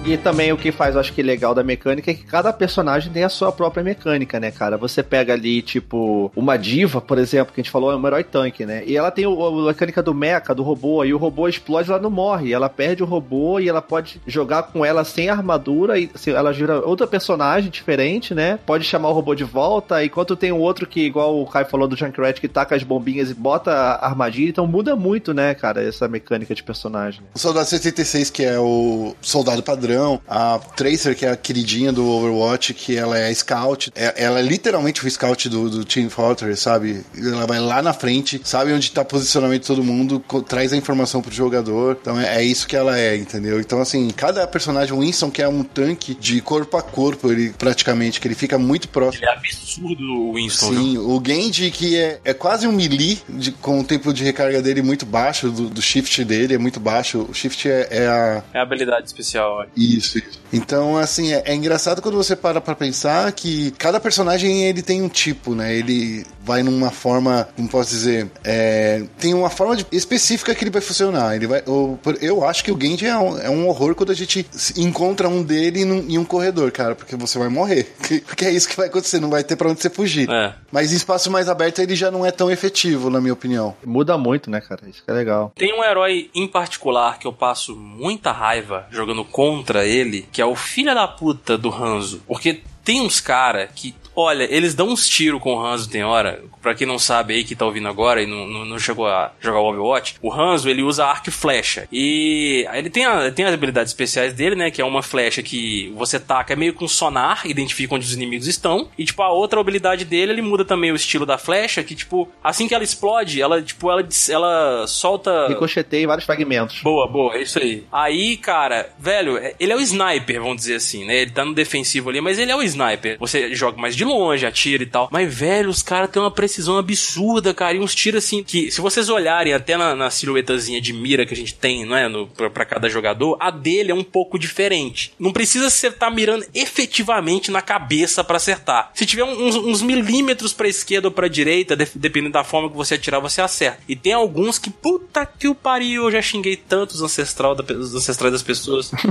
E também o que faz, eu acho que legal da mecânica é que cada personagem tem a sua própria mecânica, né, cara? Você pega ali, tipo, uma diva, por exemplo, que a gente falou, é um herói tanque, né? E ela tem o, a mecânica do mecha, do robô, e o robô explode, ela não morre. Ela perde o robô e ela pode jogar com ela sem armadura, e assim, ela gira outra personagem diferente, né? Pode chamar o robô de volta, enquanto tem o outro que, igual o Kai falou do Junkrat, que taca as bombinhas e bota a armadilha, então muda muito, né, cara, essa mecânica de personagem. O Soldado 76, que é o soldado padrão a Tracer, que é a queridinha do Overwatch, que ela é scout. É, ela é literalmente o scout do, do Team Fortress, sabe? Ela vai lá na frente, sabe onde tá o posicionamento de todo mundo, traz a informação pro jogador. Então é, é, isso que ela é, entendeu? Então, assim, cada personagem, o Winston, que é um tanque de corpo a corpo, ele praticamente, que ele fica muito próximo. Ele é absurdo, o Winston. Sim, viu? o Genji, que é, é quase um melee, de, com o tempo de recarga dele muito baixo, do, do shift dele é muito baixo. O shift é, é a. É a habilidade especial. Isso, isso. Então, assim, é, é engraçado quando você para pra pensar que cada personagem ele tem um tipo, né? Ele vai numa forma, como posso dizer, é, tem uma forma de- específica que ele vai funcionar. Ele vai, por- eu acho que o Genji é um, é um horror quando a gente se encontra um dele num- em um corredor, cara, porque você vai morrer. Porque é isso que vai acontecer, não vai ter pra onde você fugir. É. Mas em espaço mais aberto ele já não é tão efetivo, na minha opinião. Muda muito, né, cara? Isso que é legal. Tem um herói em particular que eu passo muita raiva jogando contra ele, que é o filho da puta do Hanzo. Porque tem uns cara que, olha, eles dão uns tiros com o Hanzo tem hora. Pra quem não sabe aí que tá ouvindo agora e não, não, não chegou a jogar o Overwatch, o Hanzo ele usa arco e flecha. E ele tem, a- tem as habilidades especiais dele, né? Que é uma flecha que você taca é meio com sonar, identifica onde os inimigos estão. E tipo, a outra habilidade dele, ele muda também o estilo da flecha, que tipo, assim que ela explode, ela, tipo, ela, ela solta. Ricochetei vários fragmentos. Boa, boa, é isso aí. Aí, cara, velho, é- ele é o sniper, vamos dizer assim, né? Ele tá no defensivo ali, mas ele é o sniper. Você joga mais de longe, atira e tal. Mas, velho, os caras têm uma precisão absurda, cara. E uns tiros assim que, se vocês olharem até na, na silhuetazinha de mira que a gente tem, né, no, pra, pra cada jogador, a dele é um pouco diferente. Não precisa você estar mirando efetivamente na cabeça pra acertar. Se tiver uns, uns milímetros pra esquerda ou pra direita, def- dependendo da forma que você atirar, você acerta. E tem alguns que, puta que o pariu, eu já xinguei tantos ancestral da, os ancestrais das pessoas.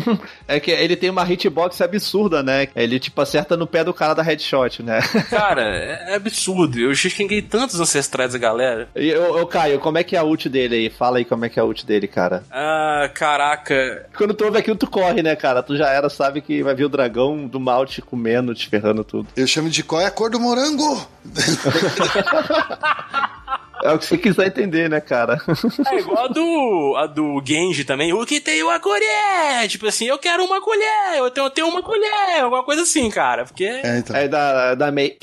É que ele tem uma hitbox absurda, né? Ele, tipo, acerta no pé do cara da headshot, né? Cara, é, absurdo. Eu xinguei tantos ancestrais da galera. E, ô, ô, Caio, como é que é a ult dele aí? Fala aí como é que é a ult dele, cara. Ah, caraca. Quando tu ouve aquilo, tu corre, né, cara? Tu já era, sabe que vai vir o dragão do mal te comendo, te ferrando tudo. Eu chamo de qual é a cor do morango? É o que você quiser entender, né, cara? É igual a do, a do Genji também. O que tem uma colher? Tipo assim, eu quero uma colher. Eu tenho, eu tenho uma colher. Alguma coisa assim, cara. Porque. É, então. Aí da, da Mei.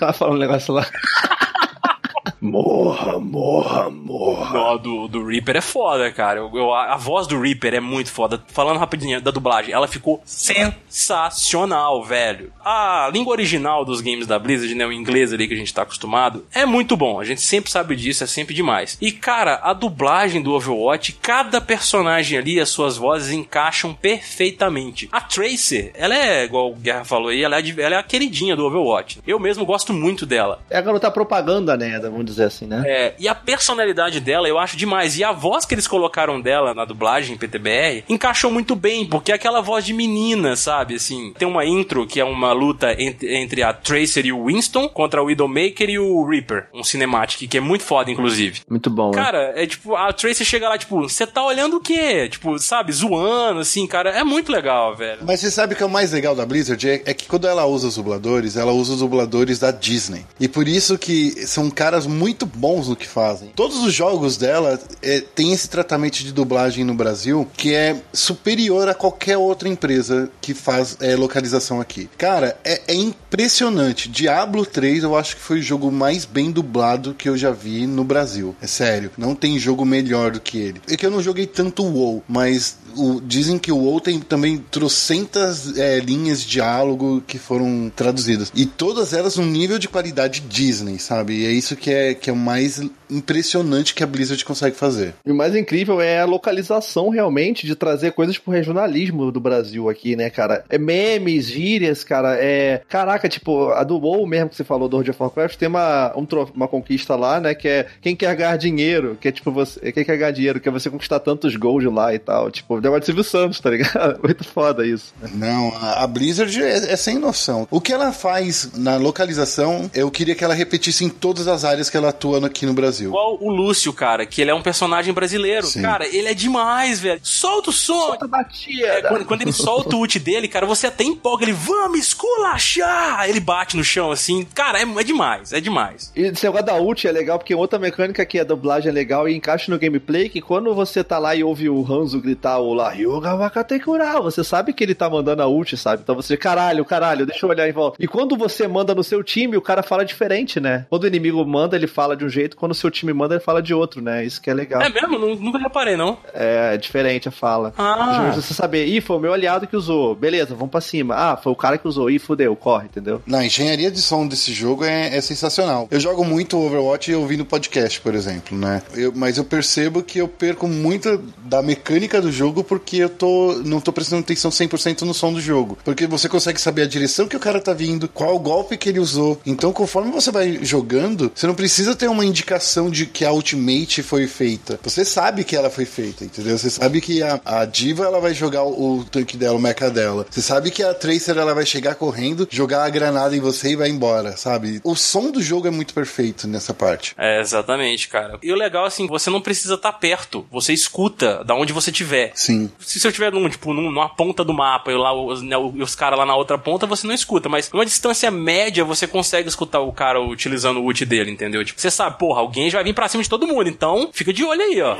Ela fala um negócio lá. morra, morra, morra. Não, a do, do Reaper é foda, cara. Eu, eu- a, a voz do Reaper é muito foda. Falando rapidinho da dublagem, ela ficou sensacional, velho. A língua original dos games da Blizzard, né, o inglês ali que a gente tá acostumado, é muito bom. A gente sempre sabe disso, é sempre demais. E, cara, a dublagem do Overwatch, cada personagem ali, as suas vozes encaixam perfeitamente. A Tracer, ela é, igual o Guerra falou aí, ela é, ela é a queridinha do Overwatch. Eu mesmo gosto muito dela. É a garota propaganda, né? Vamos dizer assim, né? É, e a personalidade dela eu acho demais. E a voz que eles colocaram dela na dublagem PTBR encaixou muito bem, porque é aquela voz de menina, sabe? Assim, tem uma intro que é uma luta entre, entre a Tracer e o Winston contra o Widowmaker e o Reaper. Um cinematic que é muito foda, inclusive. Muito bom, né? Cara, é tipo, a Tracer chega lá, tipo, você tá olhando o quê? Tipo, sabe, zoando, assim, cara. É muito legal, velho. Mas você sabe que é o mais legal da Blizzard é, é que quando ela usa os dubladores, ela usa os dubladores da Disney. E por isso que são caras muito bons no que fazem. Todos os jogos dela é, tem esse tratamento de dublagem no Brasil que é superior a qualquer outra empresa que faz é, localização aqui. Cara, é, é impressionante. Diablo 3 eu acho que foi o jogo mais bem dublado que eu já vi no Brasil. É sério, não tem jogo melhor do que ele. É que eu não joguei tanto WoW, mas o- dizem que o WoW tem também trocentas é, linhas de diálogo que foram traduzidas. E todas elas num nível de qualidade Disney, sabe? E é isso que é, que é o mais impressionante que a Blizzard consegue fazer. E o mais incrível é a localização realmente de trazer coisas pro regionalismo do Brasil aqui, né, cara? É memes, gírias, cara. É. Caraca, tipo, a do WoW mesmo que você falou do World of Warcraft tem uma, um uma conquista lá, né? Que é quem quer ganhar dinheiro, que é tipo você. Quem quer ganhar dinheiro, que é você conquistar tantos gold lá e tal. Tipo, o negócio de Silvio Santos, tá ligado? Muito foda isso. Não, a, Blizzard é, é sem noção. O que ela faz na localização, eu queria que ela repetisse em todas as áreas que ela atua aqui no Brasil. Igual o Lúcio, cara, que ele é um personagem brasileiro. Sim. Cara, ele é demais, velho. Solta o som! batia. É, quando, quando ele solta o ult dele, cara, você até empolga ele, vamos esculachar! Ele bate no chão assim. Cara, é, é demais, é demais. E esse negócio da ult é legal, porque outra mecânica que a dublagem é legal e encaixa no gameplay, que quando você tá lá e ouve o Hanzo gritar o lá, Yoga Wakatekura, você sabe que ele tá mandando a ult, sabe? Então você, caralho, caralho, deixa eu olhar em volta. E quando você manda no seu time, o cara fala diferente, né? Quando o inimigo manda, ele fala de um jeito, quando o seu seu time manda, ele fala de outro, né? Isso que é legal. É mesmo? Nu- Nunca reparei, não. É, diferente a fala. Ah. Você saber, ih, foi o meu aliado que usou. Beleza, vamos pra cima. Ah, foi o cara que usou. Ih, fudeu, corre, entendeu? Na engenharia de som desse jogo é, é sensacional. Eu jogo muito Overwatch ouvindo podcast, por exemplo, né? Eu- mas eu percebo que eu perco muito da mecânica do jogo porque eu tô não tô prestando atenção 100% no som do jogo. Porque você consegue saber a direção que o cara tá vindo, qual golpe que ele usou. Então, conforme você vai jogando, você não precisa ter uma indicação de que a ultimate foi feita. Você sabe que ela foi feita, entendeu? Você sabe que a, a diva ela vai jogar o, o tanque dela, o mecha dela. Você sabe que a Tracer ela vai chegar correndo, jogar a granada em você e vai embora, sabe? O som do jogo é muito perfeito nessa parte. É, exatamente, cara. E o legal, assim, você não precisa estar perto. Você escuta da onde você estiver. Sim. Se eu estiver num, tipo, num- numa ponta do mapa e lá os, né, os caras lá na outra ponta, você não escuta. Mas numa distância média, você consegue escutar o cara utilizando o ult dele, entendeu? Tipo, você sabe, porra, alguém já vai vir pra cima de todo mundo. Então, fica de olho aí, ó.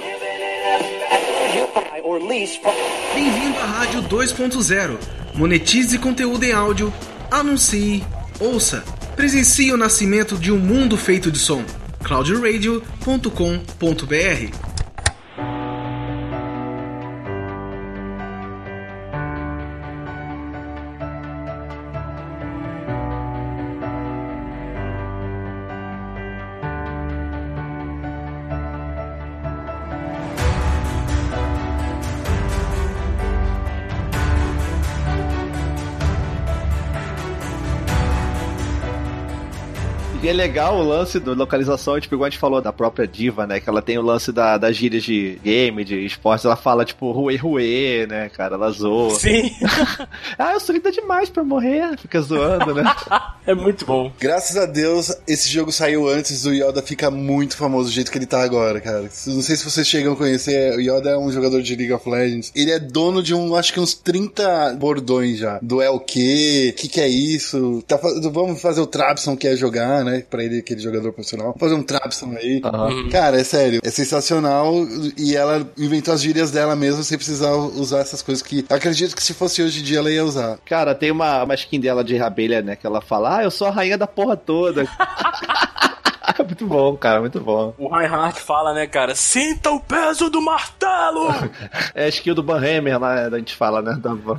Bem-vindo à Rádio 2.0. Monetize conteúdo em áudio, anuncie, ouça, presencie o nascimento de um mundo feito de som. cloudradio.com.br legal o lance da localização, tipo, igual a gente falou da própria diva, né? Que ela tem o lance da, das gírias de game, de esportes, ela fala, tipo, ruê, ruê, né, cara? Ela zoa. Sim. ah, eu sou linda demais pra morrer. Fica zoando, né? é muito bom. Graças a Deus, esse jogo saiu antes do Yoda ficar muito famoso do jeito que ele tá agora, cara. Não sei se vocês chegam a conhecer, o Yoda é um jogador de League of Legends. Ele é dono de um, acho que uns 30 bordões já. Do é o quê? O que que é isso? Tá, vamos fazer o Trabson que é jogar, né? Pra ele, aquele jogador profissional. Fazer um Trabson aí. Cara, é sério. É sensacional e ela inventou as gírias dela mesmo sem precisar usar essas coisas que acredito que se fosse hoje em dia ela ia usar. Cara, tem uma, uma skin dela de abelha, né? Que ela fala, ah, eu sou a rainha da porra toda. muito bom, cara, muito bom. O Reinhardt fala, né, cara? Sinta o peso do martelo! É a skill do Van Hammer lá, a gente fala, né? Da Van.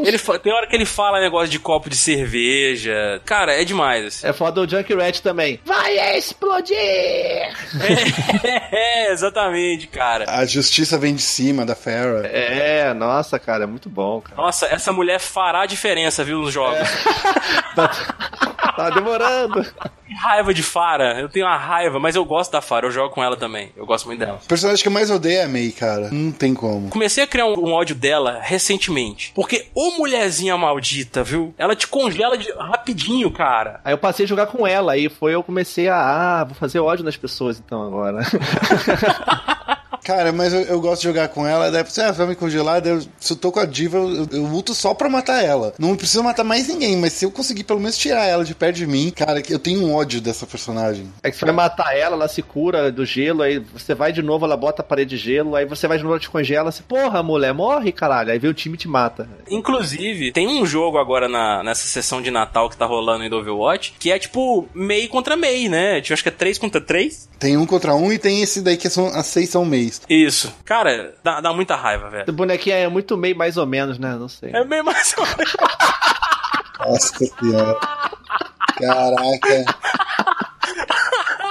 ele fa- Tem hora que ele fala negócio de copo de cerveja. Cara, é demais. assim. É foda o Junkrat também. Vai explodir! É, exatamente, cara. A justiça vem de cima da Farah. É, nossa, cara, é muito bom, cara. Nossa, essa mulher fará a diferença, viu, nos jogos. Tá, tá demorando. Que raiva de Fara. Eu tenho uma raiva, mas eu gosto da Fara. Eu jogo com ela também. Eu gosto muito dela. O personagem que eu mais odeio é a Mei, cara. Não tem como. Comecei a criar um, um ódio dela recentemente. Porque, ô mulherzinha maldita, viu? Ela te congela de rapidinho, cara. Aí eu passei a jogar com ela, aí foi eu comecei a, ah, vou fazer ódio nas pessoas então agora. Cara, mas eu, eu gosto de jogar com ela, daí você ah, vai me congelar, daí eu, se eu tô com a diva, eu, eu luto só pra matar ela. Não preciso matar mais ninguém, mas se eu conseguir pelo menos tirar ela de perto de mim, cara, eu tenho um ódio dessa personagem. É que você vai matar ela, ela se cura do gelo, aí você vai de novo, ela bota a parede de gelo, aí você vai de novo, ela te congela, você, porra, mulher, morre, caralho. Aí vem o time e te mata. Inclusive, tem um jogo agora na, nessa sessão de Natal que tá rolando em Overwatch, que é tipo Mei contra Mei, né? Tipo, acho que é 3 contra 3. Tem um contra um e tem esse daí que são as seis são Isso. Cara, dá, dá muita raiva, velho. Esse bonequinho é muito meio mais ou menos, né? Não sei. É meio mais ou menos. Nossa senhora. Caraca.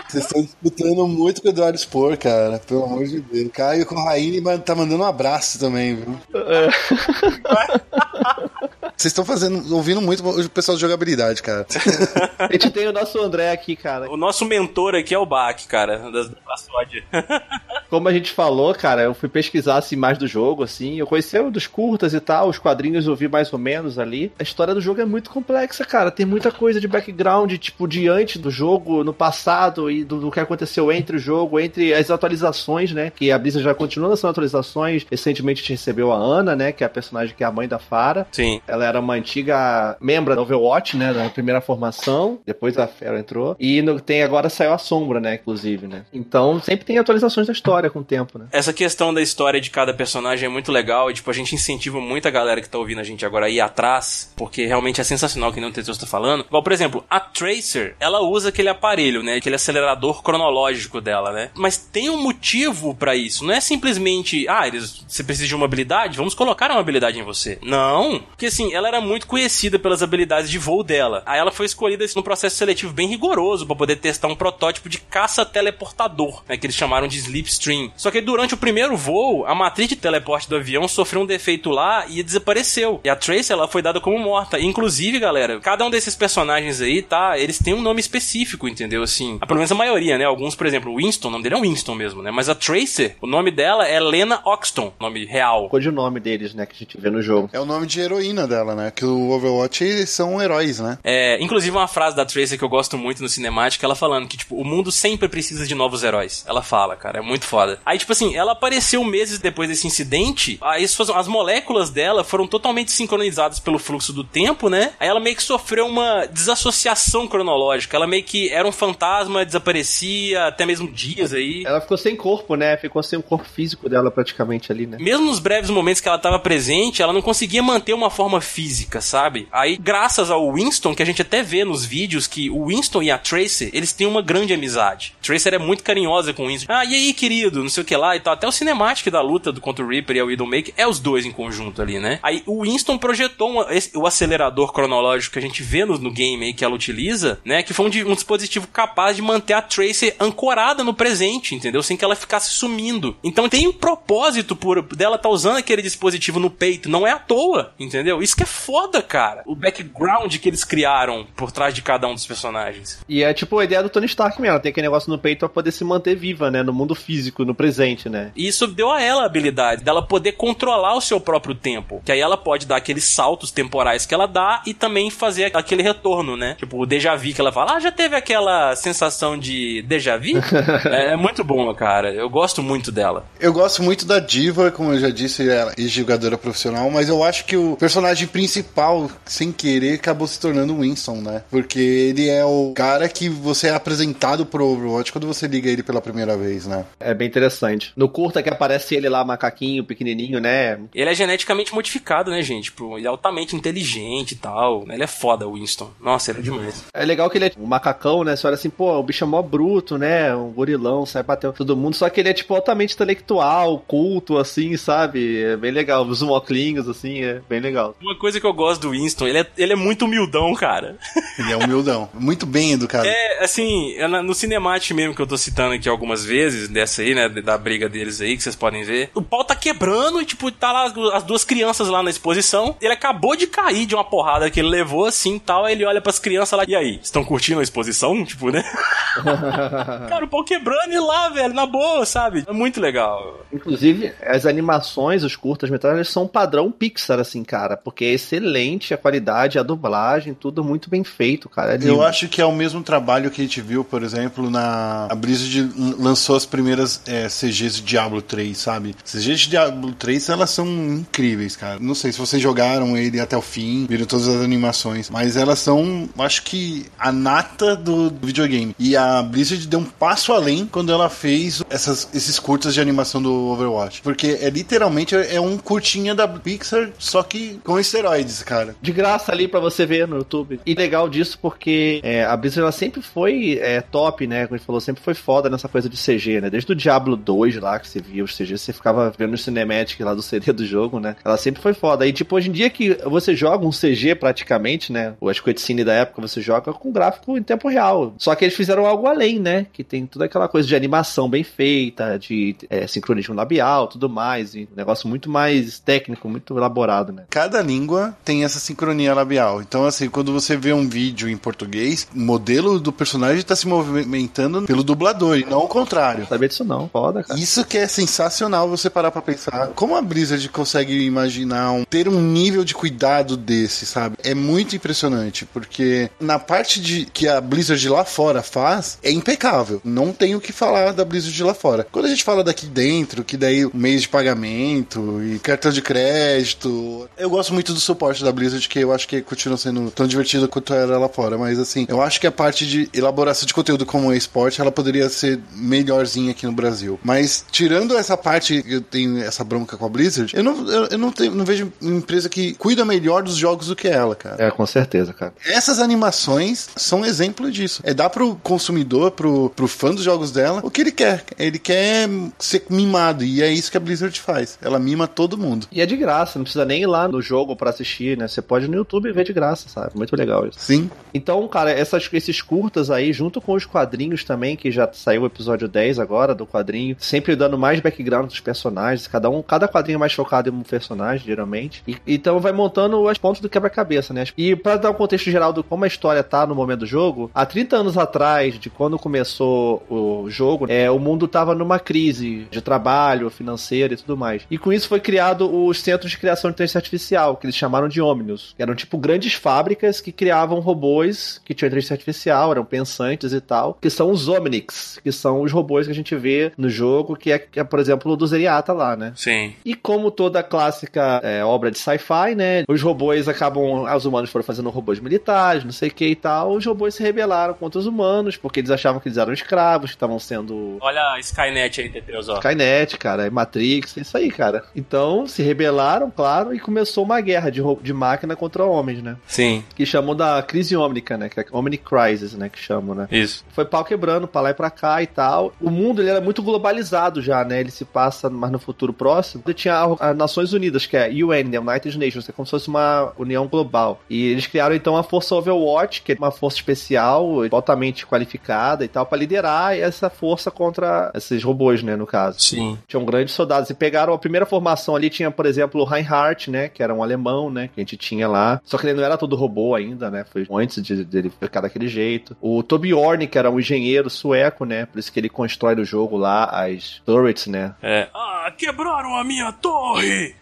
Vocês estão disputando muito com o Eduardo Spor, cara. Pelo amor de Deus. Caio com o Raine tá mandando um abraço também, viu? Vocês estão fazendo, ouvindo muito o pessoal de jogabilidade, cara. A gente tem o nosso André aqui, cara. O nosso mentor aqui é o Bach, cara, das, da. Como a gente falou, cara, eu fui pesquisar assim, mais do jogo, assim. Eu conheci o dos curtas e tal, os quadrinhos eu vi mais ou menos ali. A história do jogo é muito complexa, cara. Tem muita coisa de background, tipo, diante do jogo, no passado e do, do que aconteceu entre o jogo, entre as atualizações, né? Que a Blizzard já continua lançando atualizações. Recentemente a gente recebeu a Ana, né? Que é a personagem que é a mãe da Farah. Sim. Ela era uma antiga membro da Overwatch, né? Da primeira formação. Depois a Fera entrou. E no- tem agora saiu a Sombra, né? Inclusive, né? Então sempre tem atualizações da história. com o tempo, né? Essa questão da história de cada personagem é muito legal e, tipo, a gente incentiva muito a galera que tá ouvindo a gente agora a ir atrás, porque realmente é sensacional que nem o Teteus tá falando. Por exemplo, a Tracer, ela usa aquele aparelho, né? Aquele acelerador cronológico dela, né? Mas tem um motivo para isso. Não é simplesmente, ah, eles, você precisa de uma habilidade, vamos colocar uma habilidade em você. Não. Porque, assim, ela era muito conhecida pelas habilidades de voo dela. Aí ela foi escolhida assim, num processo seletivo bem rigoroso para poder testar um protótipo de caça teleportador, né? Que eles chamaram de Slipstream. Só que durante o primeiro voo, a matriz de teleporte do avião sofreu um defeito lá e desapareceu. E a Trace, ela foi dada como morta. Inclusive, galera, cada um desses personagens aí, tá? Eles têm um nome específico, entendeu? Assim, pelo menos a maioria, né? Alguns, por exemplo, o Winston, o nome dele é Winston mesmo, né? Mas a Tracer, o nome dela é Lena Oxton, nome real. O nome deles, né? Que a gente vê no jogo. É o nome de heroína dela, né? Que o Overwatch eles são heróis, né? É, inclusive uma frase da Tracer que eu gosto muito no cinemático, ela falando que, tipo, o mundo sempre precisa de novos heróis. Ela fala, cara, é muito foda. Aí, tipo assim, ela apareceu meses depois desse incidente, aí as moléculas dela foram totalmente sincronizadas pelo fluxo do tempo, né? Aí ela meio que sofreu uma desassociação cronológica. Ela meio que era um fantasma, desaparecia até mesmo dias aí. Ela ficou sem corpo, né? Ficou sem o corpo físico dela praticamente ali, né? Mesmo nos breves momentos que ela estava presente, ela não conseguia manter uma forma física, sabe? Aí, graças ao Winston, que a gente até vê nos vídeos que o Winston e a Tracer, eles têm uma grande amizade. Tracer é muito carinhosa com o Winston. Ah, e aí, querido? Não sei o que lá e tal. Até o cinemático da luta do contra o Reaper e o Widowmaker é os dois em conjunto ali, né? Aí o Winston projetou uma, esse, o acelerador cronológico que a gente vê no, no game aí que ela utiliza, né? Que foi um, um, dispositivo capaz de manter a Tracer ancorada no presente, entendeu? Sem que ela ficasse sumindo. Então tem um propósito por dela estar tá usando aquele dispositivo no peito. Não é à toa, entendeu? Isso que é foda, cara. O background que eles criaram por trás de cada um dos personagens. E é tipo a ideia do Tony Stark mesmo. Ela tem aquele negócio no peito pra poder se manter viva, né? No mundo físico, no presente, né? E isso deu a ela a habilidade dela poder controlar o seu próprio tempo. Que aí ela pode dar aqueles saltos temporais que ela dá e também fazer aquele retorno, né? Tipo, o déjà vu que ela fala, ah, já teve aquela sensação de déjà vu? é, é, muito bom, cara. Eu gosto muito dela. Eu gosto muito da Diva, como eu já disse, ela é jogadora profissional, mas eu acho que o personagem principal, sem querer, acabou se tornando o Winston, né? Porque ele é o cara que você é apresentado pro Overwatch quando você liga ele pela primeira vez, né? É bem interessante. No curta que aparece ele lá, macaquinho, pequenininho, né? Ele é geneticamente modificado, né, gente? Tipo, ele é altamente inteligente e tal. Ele é foda, o Winston. Nossa, ele é demais. É legal que ele é um macacão, né? Você olha assim, pô, o bicho é mó bruto, né? Um gorilão, sai batendo todo mundo. Só que ele é, tipo, altamente intelectual, culto, assim, sabe? É bem legal. Os moclinhos, assim, é bem legal. Uma coisa que eu gosto do Winston, ele é, ele é muito humildão, cara. Ele é humildão. muito bem educado. É, assim, é no cinemático mesmo que eu tô citando aqui algumas vezes, dessa aí, né? Da briga deles aí, que vocês podem ver. O pau tá quebrando e, tipo, tá lá as duas crianças lá na exposição. Ele acabou de cair de uma porrada que ele levou, assim, tal. Aí ele olha pras crianças lá, e aí? Estão curtindo a exposição? Tipo, né? Cara, o pau quebrando e lá, velho, na boa, sabe? É muito legal. Inclusive, as animações, os curtas metragens são padrão Pixar, assim, cara, porque é excelente a qualidade, a dublagem, tudo muito bem feito, cara. É Eu acho que é o mesmo trabalho que a gente viu, por exemplo, na. A Blizzard lançou as primeiras é, CGs de Diablo 3, sabe? CGs de Diablo 3, elas são incríveis, cara. Não sei se vocês jogaram ele até o fim, viram todas as animações, mas elas são, acho que, a nata do videogame. E a Blizzard deu um passo além quando ela fez essas, esses curtas de animação do Overwatch. Porque é literalmente é um curtinha da Pixar, só que com esteroides, cara. De graça ali para você ver no YouTube. E legal disso porque é, a Blizzard ela sempre foi é, top, né? Como a gente falou, sempre foi foda nessa coisa de CG, né? Desde o Diablo 2 lá, que você via os CG, você ficava vendo os cinematics lá do CD do jogo, né? Ela sempre foi foda. E tipo, hoje em dia que você joga um CG praticamente, né? O cutscene da época você joga com gráfico em tempo real. Só que eles fizeram algo além, né? Que tem toda aquela coisa de animação bem feita, de é, sincronismo labial, tudo mais. E um negócio muito mais técnico, muito elaborado, né? Cada língua tem essa sincronia labial. Então, assim, quando você vê um vídeo em português, o modelo do personagem está se movimentando pelo dublador e não o contrário. Não sabia disso não, foda, cara. Isso que é sensacional você parar pra pensar. Como a Blizzard consegue imaginar um, ter um nível de cuidado desse, sabe? É muito impressionante, porque na parte de que a Blizzard lá fora faz, é impecável. Não tem o que falar da Blizzard lá fora. Quando a gente fala daqui dentro, que daí o mês de pagamento e cartão de crédito, eu gosto muito do suporte da Blizzard, que eu acho que continua sendo tão divertido quanto era lá fora. Mas assim, eu acho que a parte de elaboração de conteúdo como esporte, ela poderia ser melhorzinha aqui no Brasil. Mas, tirando essa parte, eu tenho essa bronca com a Blizzard, eu não, eu, eu não, tenho, não vejo uma empresa que cuida melhor dos jogos do que ela, cara. É, com certeza, cara. Essas animações são exemplo disso. É dar pro consumidor, pro, pro fã dos jogos dela, o que ele quer. Ele quer ser mimado, e é isso que a Blizzard faz. Ela mima todo mundo. E é de graça, não precisa nem ir lá no jogo pra assistir, né? Você pode no YouTube ver de graça, sabe? Muito legal isso. Sim. Então, cara, essas, esses curtas aí, junto com os quadrinhos também, que já saiu o episódio 10 agora do quadrinho, sempre dando mais background dos personagens, cada um, cada quadrinho é mais focado em um personagem, geralmente. E, então vai montando os pontos do quebra-cabeça, né? E para dar um contexto geral do como a história tá no momento do jogo, há 30 anos atrás, de quando começou o jogo, é, o mundo tava numa crise de trabalho, financeira e tudo mais. E com isso foi criado os centros de criação de inteligência artificial, que eles chamaram de Omnius. Eram tipo grandes fábricas que criavam robôs que tinham inteligência artificial, eram pensantes e tal, que são os Omnics, que são os robôs que a gente vê no jogo, que é, que é por exemplo, o do Zeriata lá, né? Sim. E como toda clássica é, obra de sci-fi, né? Os robôs acabam. Os humanos foram fazendo robôs militares, não sei o que e tal. Os robôs se rebelaram contra os humanos, porque eles achavam que eles eram escravos, que estavam sendo. Olha a Skynet aí, Tetreus, ó. Skynet, cara, é Matrix, é isso aí, cara. Então se rebelaram, claro, e começou uma guerra de, ro- de máquina contra homens, né? Sim, Que chamam da crise ômnica, né? Que é Omni Crisis, né? Que chamam, né? isso. foi pau quebrando pra lá e pra cá e tal. O mundo ele era muito globalizado já, né? Ele se passa mais no futuro próximo. Ele tinha as Nações Unidas, que é UN, né? United Nations, que é como se fosse uma união global. E eles criaram então a Força Overwatch, que é uma força especial, altamente qualificada e tal, pra liderar essa força contra esses robôs, né? No caso. Sim. Tinham grandes soldados. E pegaram a primeira formação ali, tinha, por exemplo, o Reinhardt, né? Que era um alemão, né? Que a gente tinha lá. Só que ele não era todo robô ainda, né? Foi antes de, dele ficar daquele jeito. O Torbjorn, que era um engenheiro sueco, né? Por isso que ele constrói no jogo lá as turrets, né? É. Ah, quebraram a minha torre!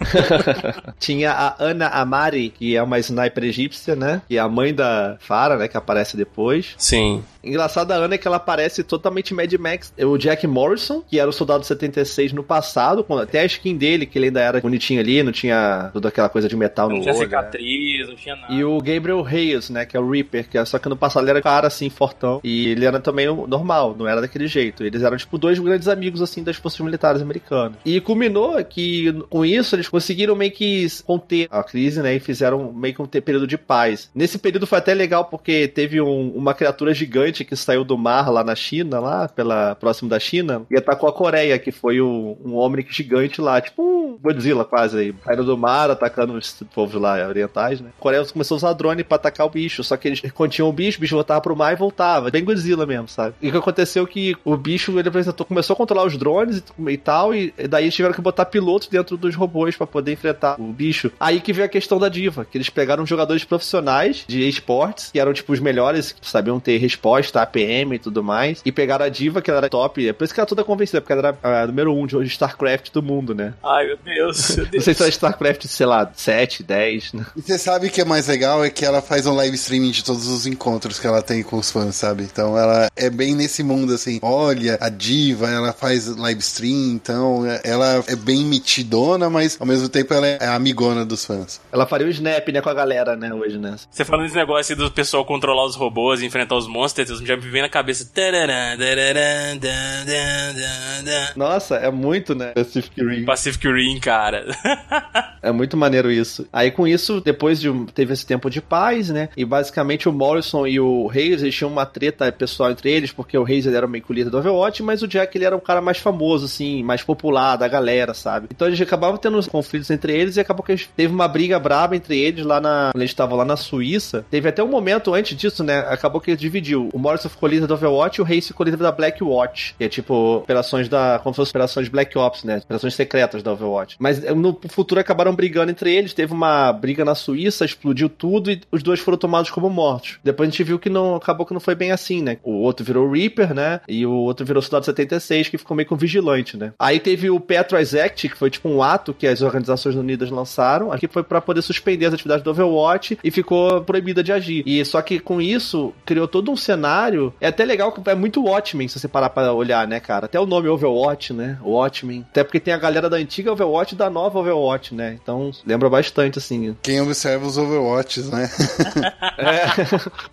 Tinha a Ana Amari, que é uma sniper egípcia, né? Que é a mãe da Farah, né? Que aparece depois. Sim. Engraçado da Ana é que ela parece totalmente Mad Max. O Jack Morrison, que era o soldado 76 no passado, quando- até a skin dele, que ele ainda era bonitinho ali, não tinha toda aquela coisa de metal Não no tinha olho. né? cicatriz, não tinha nada. E o Gabriel Reyes, né, que é o Reaper, que é, só que no passado ele era cara assim, fortão. E ele era também normal, não era daquele jeito. Eles eram, tipo, dois grandes amigos, assim, das forças militares americanas. E culminou que, com isso, eles conseguiram meio que conter a crise, né, e fizeram meio que um período de paz. Nesse período foi até legal porque teve um- uma criatura gigante que saiu do mar lá na China, lá, pela próximo da China, e atacou a Coreia, que foi o- um homem gigante lá, tipo um Godzilla quase aí, saindo do mar, atacando os povos lá orientais, né? A Coreia começou a usar drone pra atacar o bicho, só que eles continham o bicho, o bicho voltava pro mar e voltava, bem Godzilla mesmo, sabe? E o que aconteceu que o bicho, ele apresentou, começou a controlar os drones e, tal, e daí eles tiveram que botar pilotos dentro dos robôs pra poder enfrentar o bicho. Aí que veio a questão da diva, que eles pegaram jogadores profissionais de esportes, que eram tipo os melhores, que sabiam ter resposta, APM e tudo mais, e pegaram a diva, que ela era top, é por isso que ela toda convencida, porque ela era a número um de StarCraft do mundo, né? Ai, meu Deus, meu Não Deus. sei se era StarCraft, sei lá, 7, 10, né? E você sabe que é mais legal é que ela faz um live streaming de todos os encontros que ela tem com os fãs, sabe? Então ela é bem nesse mundo assim. Olha, a diva, ela faz live stream, então é- ela é bem mitidona, mas ao mesmo tempo ela é a amigona dos fãs. Ela faria o snap, né, com a galera, né, hoje, né? Você falando desse negócio aí do pessoal controlar os robôs e enfrentar os monstros, já me vem na cabeça. Nossa, é muito, né? Pacific Rim. Pacific Rim, cara. É muito maneiro isso. Aí com isso, depois de teve esse tempo de paz, né? E basicamente o Morrison e o Reis, eles tinham uma treta pessoal entre eles, porque o Reis ele era meio que o líder do Overwatch, mas o Jack ele era um cara mais famoso, assim, mais popular da galera, sabe? Então eles acabavam tendo uns conflitos entre eles e acabou que teve uma briga braba entre eles lá na. Quando eles estavam lá na Suíça. Teve até um momento antes disso, né? Acabou que dividiu. O Morrison ficou líder do Overwatch e o Reis ficou líder da Black Watch. Que é tipo operações da. como se fossem operações Black Ops, né? Operações secretas da Overwatch. Mas eh, no futuro acabaram brigando entre eles. Teve uma briga na Suíça, explodiu tudo e os dois foram tomados como mortos. Depois a gente viu que não acabou que não foi bem assim, né? O outro virou Reaper, né? E o outro virou Soldado 76, que ficou meio com vigilante, né? Aí teve o Patriots Act, que foi tipo um ato que as Organizações Unidas lançaram, aqui foi para poder suspender as atividades do Overwatch e ficou proibida de agir. E só que com isso criou todo um cenário. É até legal que é muito Watchmen, se você parar pra olhar, né, cara? Até o nome Overwatch, né? Watchmen. Até porque tem a galera da antiga Overwatch e da nova Overwatch, né? Então lembra bastante, assim. Quem observa os Overwatches, né? é,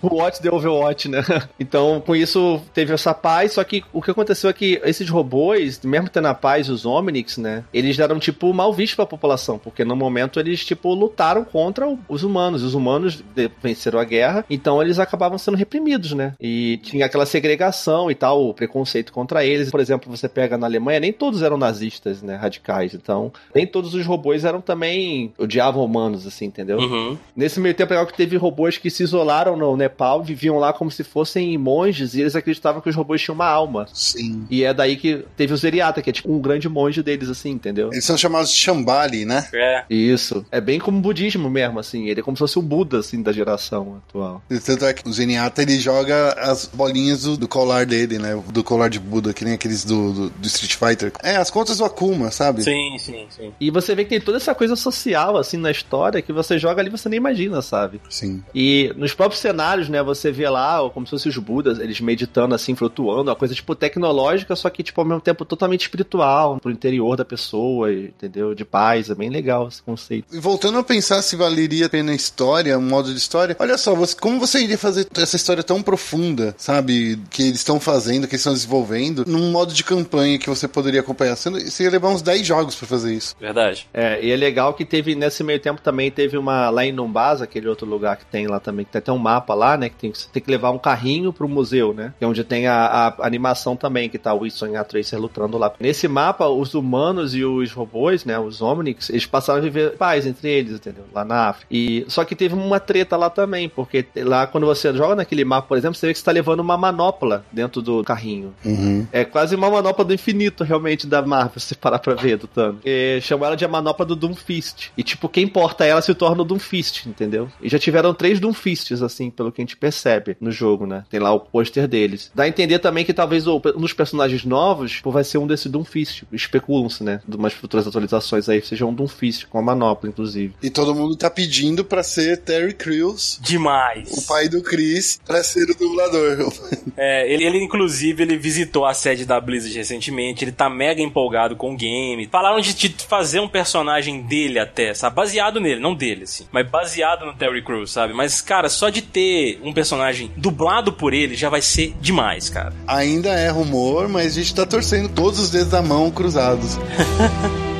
o Watch the Overwatch, né? Então, com isso, teve essa paz, só que o que aconteceu é que esses robôs, mesmo tendo a paz, os Omnix, né? Eles eram, tipo, mal vistos pra população, porque no momento eles, tipo, lutaram contra os humanos. Os humanos venceram a guerra, então eles acabavam sendo reprimidos, né? E tinha aquela segregação e tal, o preconceito contra eles. Por exemplo, você pega na Alemanha, nem todos eram nazistas, né? Radicais. Então, nem todos os robôs eram também odiavam humanos, assim, entendeu? Uhum. Nesse meio tempo, é que teve robôs que se isolaram no Nepal, viviam lá como se fossem monges, e eles acreditavam que os robôs tinham uma alma. Sim. E é daí que teve o Zeriata, que é tipo um grande monge deles, assim, entendeu? Eles são chamados de Shambali, né? É. Isso. É bem como o budismo mesmo, assim. Ele é como se fosse o Buda, assim, da geração atual. E Tanto é que o Zenyatta, ele joga as bolinhas do, do colar dele, né? Do colar de Buda, que nem aqueles do, do, do Street Fighter. É, as contas do Akuma, sabe? Sim, sim, sim. E você vê que tem toda essa coisa social, assim, na história, que você joga ali e você nem imagina, sabe? Sim. E nos próprios cenários, né, você vê lá, como se fossem os Budas, eles meditando assim, flutuando, uma coisa tipo tecnológica, só que tipo ao mesmo tempo totalmente espiritual, pro interior da pessoa, entendeu? De paz, é bem legal esse conceito. E voltando a pensar se valeria a pena a história, um modo de história, olha só, você, como você iria fazer essa história tão profunda, sabe? Que eles estão fazendo, que eles estão desenvolvendo, num modo de campanha que você poderia acompanhar. Você, você ia levar uns 10 jogos pra fazer isso. Verdade. É, e é legal que teve, nesse meio tempo também, teve uma, lá em Numbasa, aquele outro lugar que tem lá também, que tem até um mapa lá, né, que tem, você tem que levar um carrinho pro museu, né, que é onde tem a, a animação também, que tá o Wilson e a Tracer lutando lá. Nesse mapa, os humanos e os robôs, né, os Omnics, eles passaram a viver paz entre eles, entendeu, lá na África. E, só que teve uma treta lá também, porque lá quando você joga naquele mapa, por exemplo, você vê que você tá levando uma manopla dentro do carrinho. Uhum. É quase uma manopla do infinito, realmente, da Marvel, se parar pra ver, do Thanos. E chamam ela de a manopla do Doomfist. E, tipo, quem porta ela se torna o Doomfist, entendeu? E já tiveram três Doomfists, assim, pelo que a gente percebe no jogo, né? Tem lá o pôster deles. Dá a entender também que talvez o- um dos personagens novos pô, vai ser um desse Doomfist. Especulam-se, né? De umas futuras atualizações aí, seja um Doomfist, com a manopla, inclusive. E todo mundo tá pedindo pra ser Terry Crews, Demais. o pai do Chris, pra ser o dublador. É, ele, ele, inclusive, ele visitou a sede da Blizzard recentemente, ele tá mega empolgado com o game. Falaram de, de fazer um personagem dele até, sabe? Baseado nele, não dele, assim. Mas baseado no Terry Crews, sabe? Mas, cara, só de ter um personagem dublado por ele já vai ser demais, cara. Ainda é rumor, mas a gente tá torcendo todos os dedos da mão cruzados.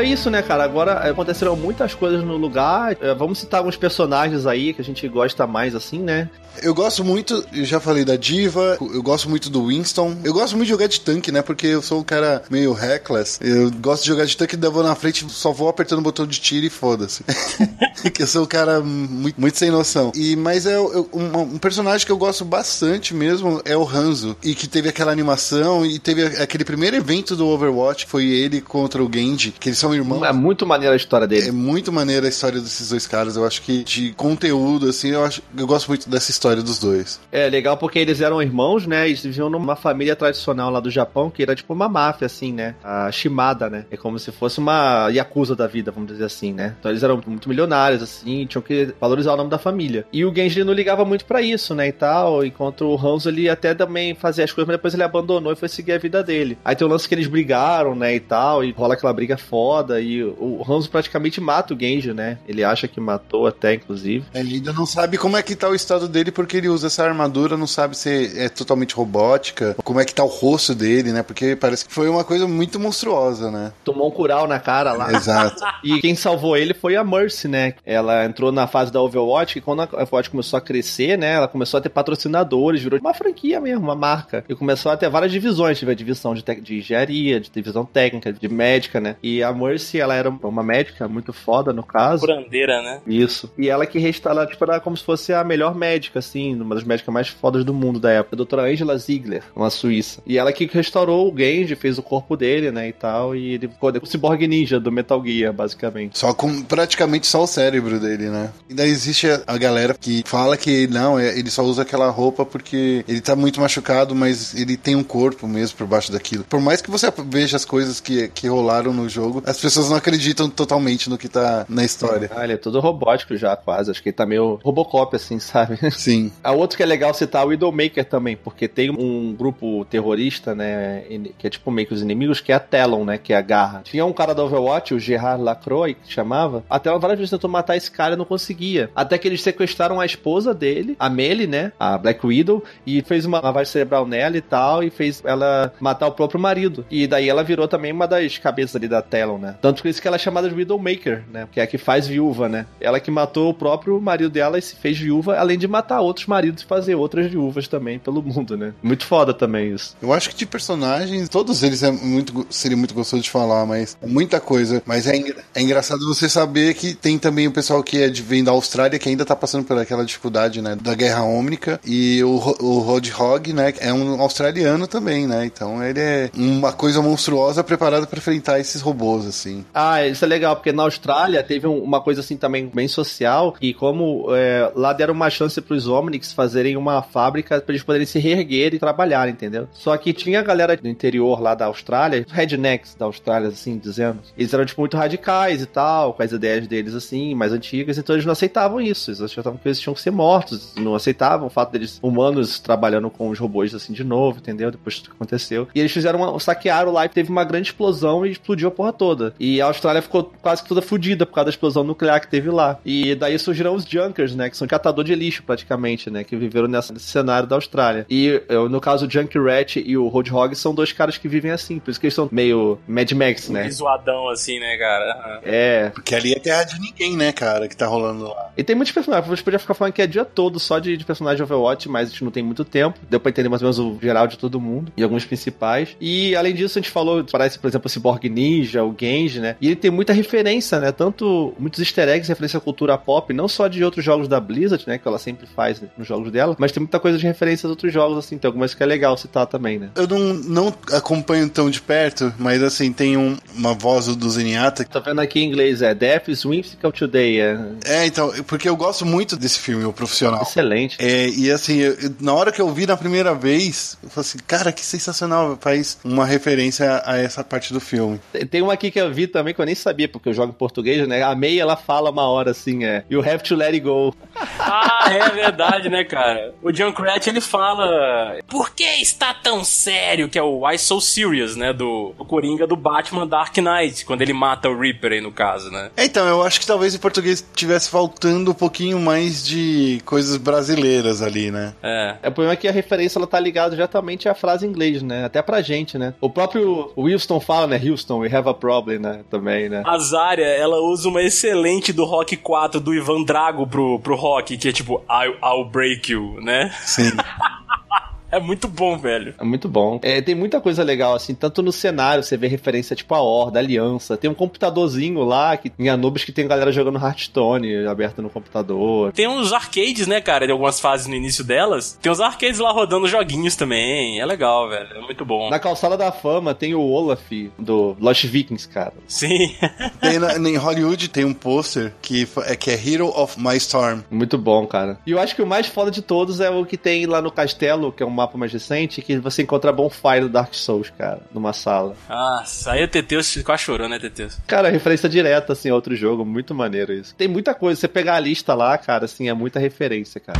é isso, né, cara? Agora aconteceram muitas coisas no lugar. É, Vamos citar alguns personagens aí que a gente gosta mais, assim, né? Eu gosto muito, eu já falei da Diva, eu gosto muito do Winston. Eu gosto muito de jogar de tanque, né? Porque eu sou um cara meio reckless. Eu gosto de jogar de tanque, daí vou na frente, só vou apertando o botão de tiro e foda-se. Eu sou um cara muito, muito sem noção. E, mas é eu- um, um personagem que eu gosto bastante mesmo é o Hanzo. E que teve aquela animação e teve aquele primeiro evento do Overwatch, foi ele contra o Genji, que eles são irmãos. É muito maneira a história É dele. muito maneira a história desses dois caras. Eu acho que de conteúdo, assim, eu, acho, eu gosto muito dessa história dos dois. É legal porque eles eram irmãos, né? Eles viviam numa família tradicional lá do Japão, que era tipo uma máfia, assim, né? A Shimada, né? É como se fosse uma Yakuza da vida, vamos dizer assim, né? Então eles eram muito milionários, assim, tinham que valorizar o nome da família. E o Genji não ligava muito pra isso, né? E tal, enquanto o Hanzo ele até também fazia as coisas, mas depois ele abandonou e foi seguir a vida dele. Aí tem o lance que eles brigaram, né? E tal, e rola aquela briga foda. E o Hanzo praticamente mata o Genji, né? Ele acha que matou até, inclusive. Ele ainda não sabe como é que tá o estado dele, porque ele usa essa armadura, não sabe se é totalmente robótica, como é que tá o rosto dele, né? Porque parece que foi uma coisa muito monstruosa, né? Tomou um cural na cara lá. Exato. E quem salvou ele foi a Mercy, né? Ela entrou na fase da Overwatch e quando a Overwatch começou a crescer, né? Ela começou a ter patrocinadores, virou uma franquia mesmo, uma marca. E começou a ter várias divisões. Tive a divisão de, de engenharia, de divisão técnica, de médica, né? E a Mercy, ela era uma médica muito foda, no caso. Curandeira, né? Isso. E ela que restaura, tipo, era como se fosse a melhor médica, assim, uma das médicas mais fodas do mundo da época. A doutora Angela Ziegler, uma suíça. E ela que restaurou o Genji, fez o corpo dele, né, e tal. E ele ficou o cyborg ninja do Metal Gear, basicamente. Só com praticamente só o cérebro dele, né? Ainda existe a, a galera que fala que não, é, ele só usa aquela roupa porque ele tá muito machucado, mas ele tem um corpo mesmo por baixo daquilo. Por mais que você veja as coisas que, que rolaram no jogo, as pessoas não acreditam totalmente no que tá na história. Ah, ele é todo robótico já, quase. Acho que ele tá meio Robocop, assim, sabe? Sim. A outro que é legal citar o Widowmaker também, porque tem um grupo terrorista, né, que é tipo meio que os inimigos, que é a Talon, né, que é a garra. Tinha um cara da Overwatch, o Gerard Lacroix, que chamava. A Talon várias vezes tentou matar esse cara e não conseguia. Até que eles sequestraram a esposa dele, a Melly, né, a Black Widow, e fez uma lavagem cerebral nela e tal, e fez ela matar o próprio marido. E daí ela virou também uma das cabeças ali da Talon, né. Tanto por isso que ela é chamada de Widowmaker, né, que é a que faz viúva, né. Ela que matou o próprio marido dela e se fez viúva, além de matar outros maridos e fazer outras viúvas também pelo mundo, né. Muito foda também isso. Eu acho que de personagens, todos eles é muito, seria muito gostoso de falar, mas é muita coisa. Mas é, é engraçado você saber que tem também o pessoal que é de, vem da Austrália, que ainda tá passando por aquela dificuldade, né, da guerra ômnica, e o, o Rod Hogg, né, é um australiano também, né, então ele é uma coisa monstruosa preparada para enfrentar esses robôs, assim. Ah, isso é legal, porque na Austrália teve um, uma coisa assim também bem social, e como é, lá deram uma chance pros Omnics fazerem uma fábrica para eles poderem se reerguer e trabalhar, entendeu? Só que tinha a galera do interior lá da Austrália, rednecks da Austrália, assim, dizendo. Eles eram, tipo, muito radicais e tal, com as ideias deles, assim, mais antigas, então eles não aceitavam isso. Eles achavam que eles tinham que ser mortos, não aceitavam o fato deles, humanos, trabalhando com os robôs, assim, de novo, entendeu? Depois do que aconteceu. E eles fizeram uma, saquearam lá e teve uma grande explosão e explodiu a porra toda. E a Austrália ficou quase toda fodida por causa da explosão nuclear que teve lá. E daí surgiram os Junkers, né? Que são catador de lixo, praticamente, né? Que viveram nessa, nesse cenário da Austrália. E eu, no caso, o Junkrat e o Roadhog são dois caras que vivem assim. Por isso que eles são meio Mad Max, né? Meio zoadão, assim, né, cara? É. Porque ali é terra de ninguém, né, cara, que tá rolando lá. E tem muitos personagens. A gente podia ficar falando que é dia todo só de, de personagem Overwatch, mas a gente não tem muito tempo. Deu pra entender mais ou menos o geral de todo mundo e alguns principais. E além disso, a gente falou, parece, por exemplo, o Cyborg Ninja, o Genji, né? E ele tem muita referência, né? Tanto muitos easter eggs, referência à cultura pop, não só de outros jogos da Blizzard, né? Que ela sempre faz né, nos jogos dela, mas tem muita coisa de referência a outros jogos, assim. Tem algumas que é legal citar também, né? Eu não, não acompanho tão de perto, mas assim, tem um, uma voz do Zenyatta. Tô vendo aqui em inglês, é Death is Whimsical Today. É... é, então, porque eu gosto muito desse filme, o profissional. Excelente. É, e assim, eu, na hora que eu vi na primeira vez, eu falei assim, cara, que sensacional, faz uma referência a essa parte do filme. Tem uma aqui que eu vi também que eu nem sabia, porque eu jogo em português, né? A May, ela fala uma hora assim, é, you have to let it go. Ah, é verdade, né, cara? O John Krat, ele fala, por que está tão sério? Que é o Why So Serious, né, do, do Coringa do Batman Dark Knight, quando ele mata o Reaper aí, no caso, né? É, então, eu acho que talvez em português tivesse faltando um pouquinho mais de coisas brasileiras ali, né? É. é o problema é que a referência, ela tá ligada diretamente à frase em inglês, né? Até pra gente, né? O próprio Wilson fala, né? Houston, we have a problem, né? Também, né? A Zarya, ela usa uma excelente do Rock 4 do Ivan Drago pro, pro Rock, que é tipo, I'll, I'll break you, né? Sim. É muito bom, velho. É muito bom. É, tem muita coisa legal, assim, tanto no cenário, você vê referência tipo a Horda, a Aliança. Tem um computadorzinho lá que, em Anubis que tem galera jogando Hearthstone aberto no computador. Tem uns arcades, né, cara, de algumas fases no início delas. Tem uns arcades lá rodando joguinhos também. É legal, velho. É muito bom. Na calçada da fama tem o Olaf do Lost Vikings, cara. Sim. tem na, em Hollywood tem um pôster que é, que é Hero of My Storm. Muito bom, cara. E eu acho que o mais foda de todos é o que tem lá no castelo, que é uma mapa mais recente, que você encontra Bonfire do Dark Souls, cara, numa sala. Ah, aí o Teteus quase chorou, né, Teteus? Cara, referência direta, assim, a outro jogo, muito maneiro isso. Tem muita coisa, você pegar a lista lá, cara, assim, é muita referência, cara.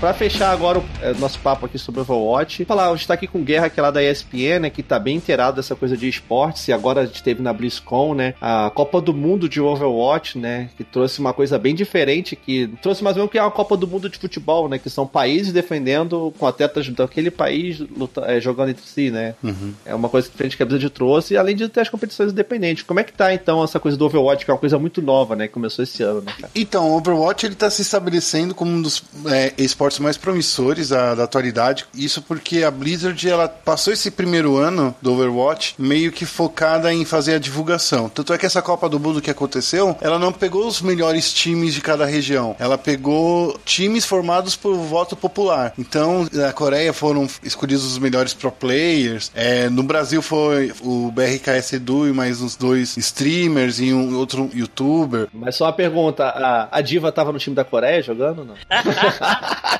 Pra fechar agora o é, nosso papo aqui sobre Overwatch, falar, a gente tá aqui com Guerra, que é lá da ESPN, né, que tá bem inteirado dessa coisa de esportes, e agora a gente teve na BlizzCon, né, a Copa do Mundo de Overwatch, né, que trouxe uma coisa bem diferente, que trouxe mais ou menos que é uma Copa do Mundo de futebol, né, que são países defendendo com atletas daquele país luta, é, jogando entre si, né. Uhum. É uma coisa diferente que a Blizzard trouxe, além de ter as competições independentes. Como é que tá, então, essa coisa do Overwatch, que é uma coisa muito nova, né, que começou esse ano, né, cara? Então, o Overwatch ele tá se estabelecendo como um dos é, esportes mais promissores da, da atualidade. Isso porque a Blizzard ela passou esse primeiro ano do Overwatch meio que focada em fazer a divulgação. Tanto é que essa Copa do Mundo que aconteceu, ela não pegou os melhores times de cada região. Ela pegou times formados por voto popular. Então, na Coreia foram escolhidos os melhores pro players. É, no Brasil foi o BRKS Edu e mais uns dois streamers e um outro youtuber. Mas só uma pergunta, a, a Diva tava no time da Coreia jogando ou não?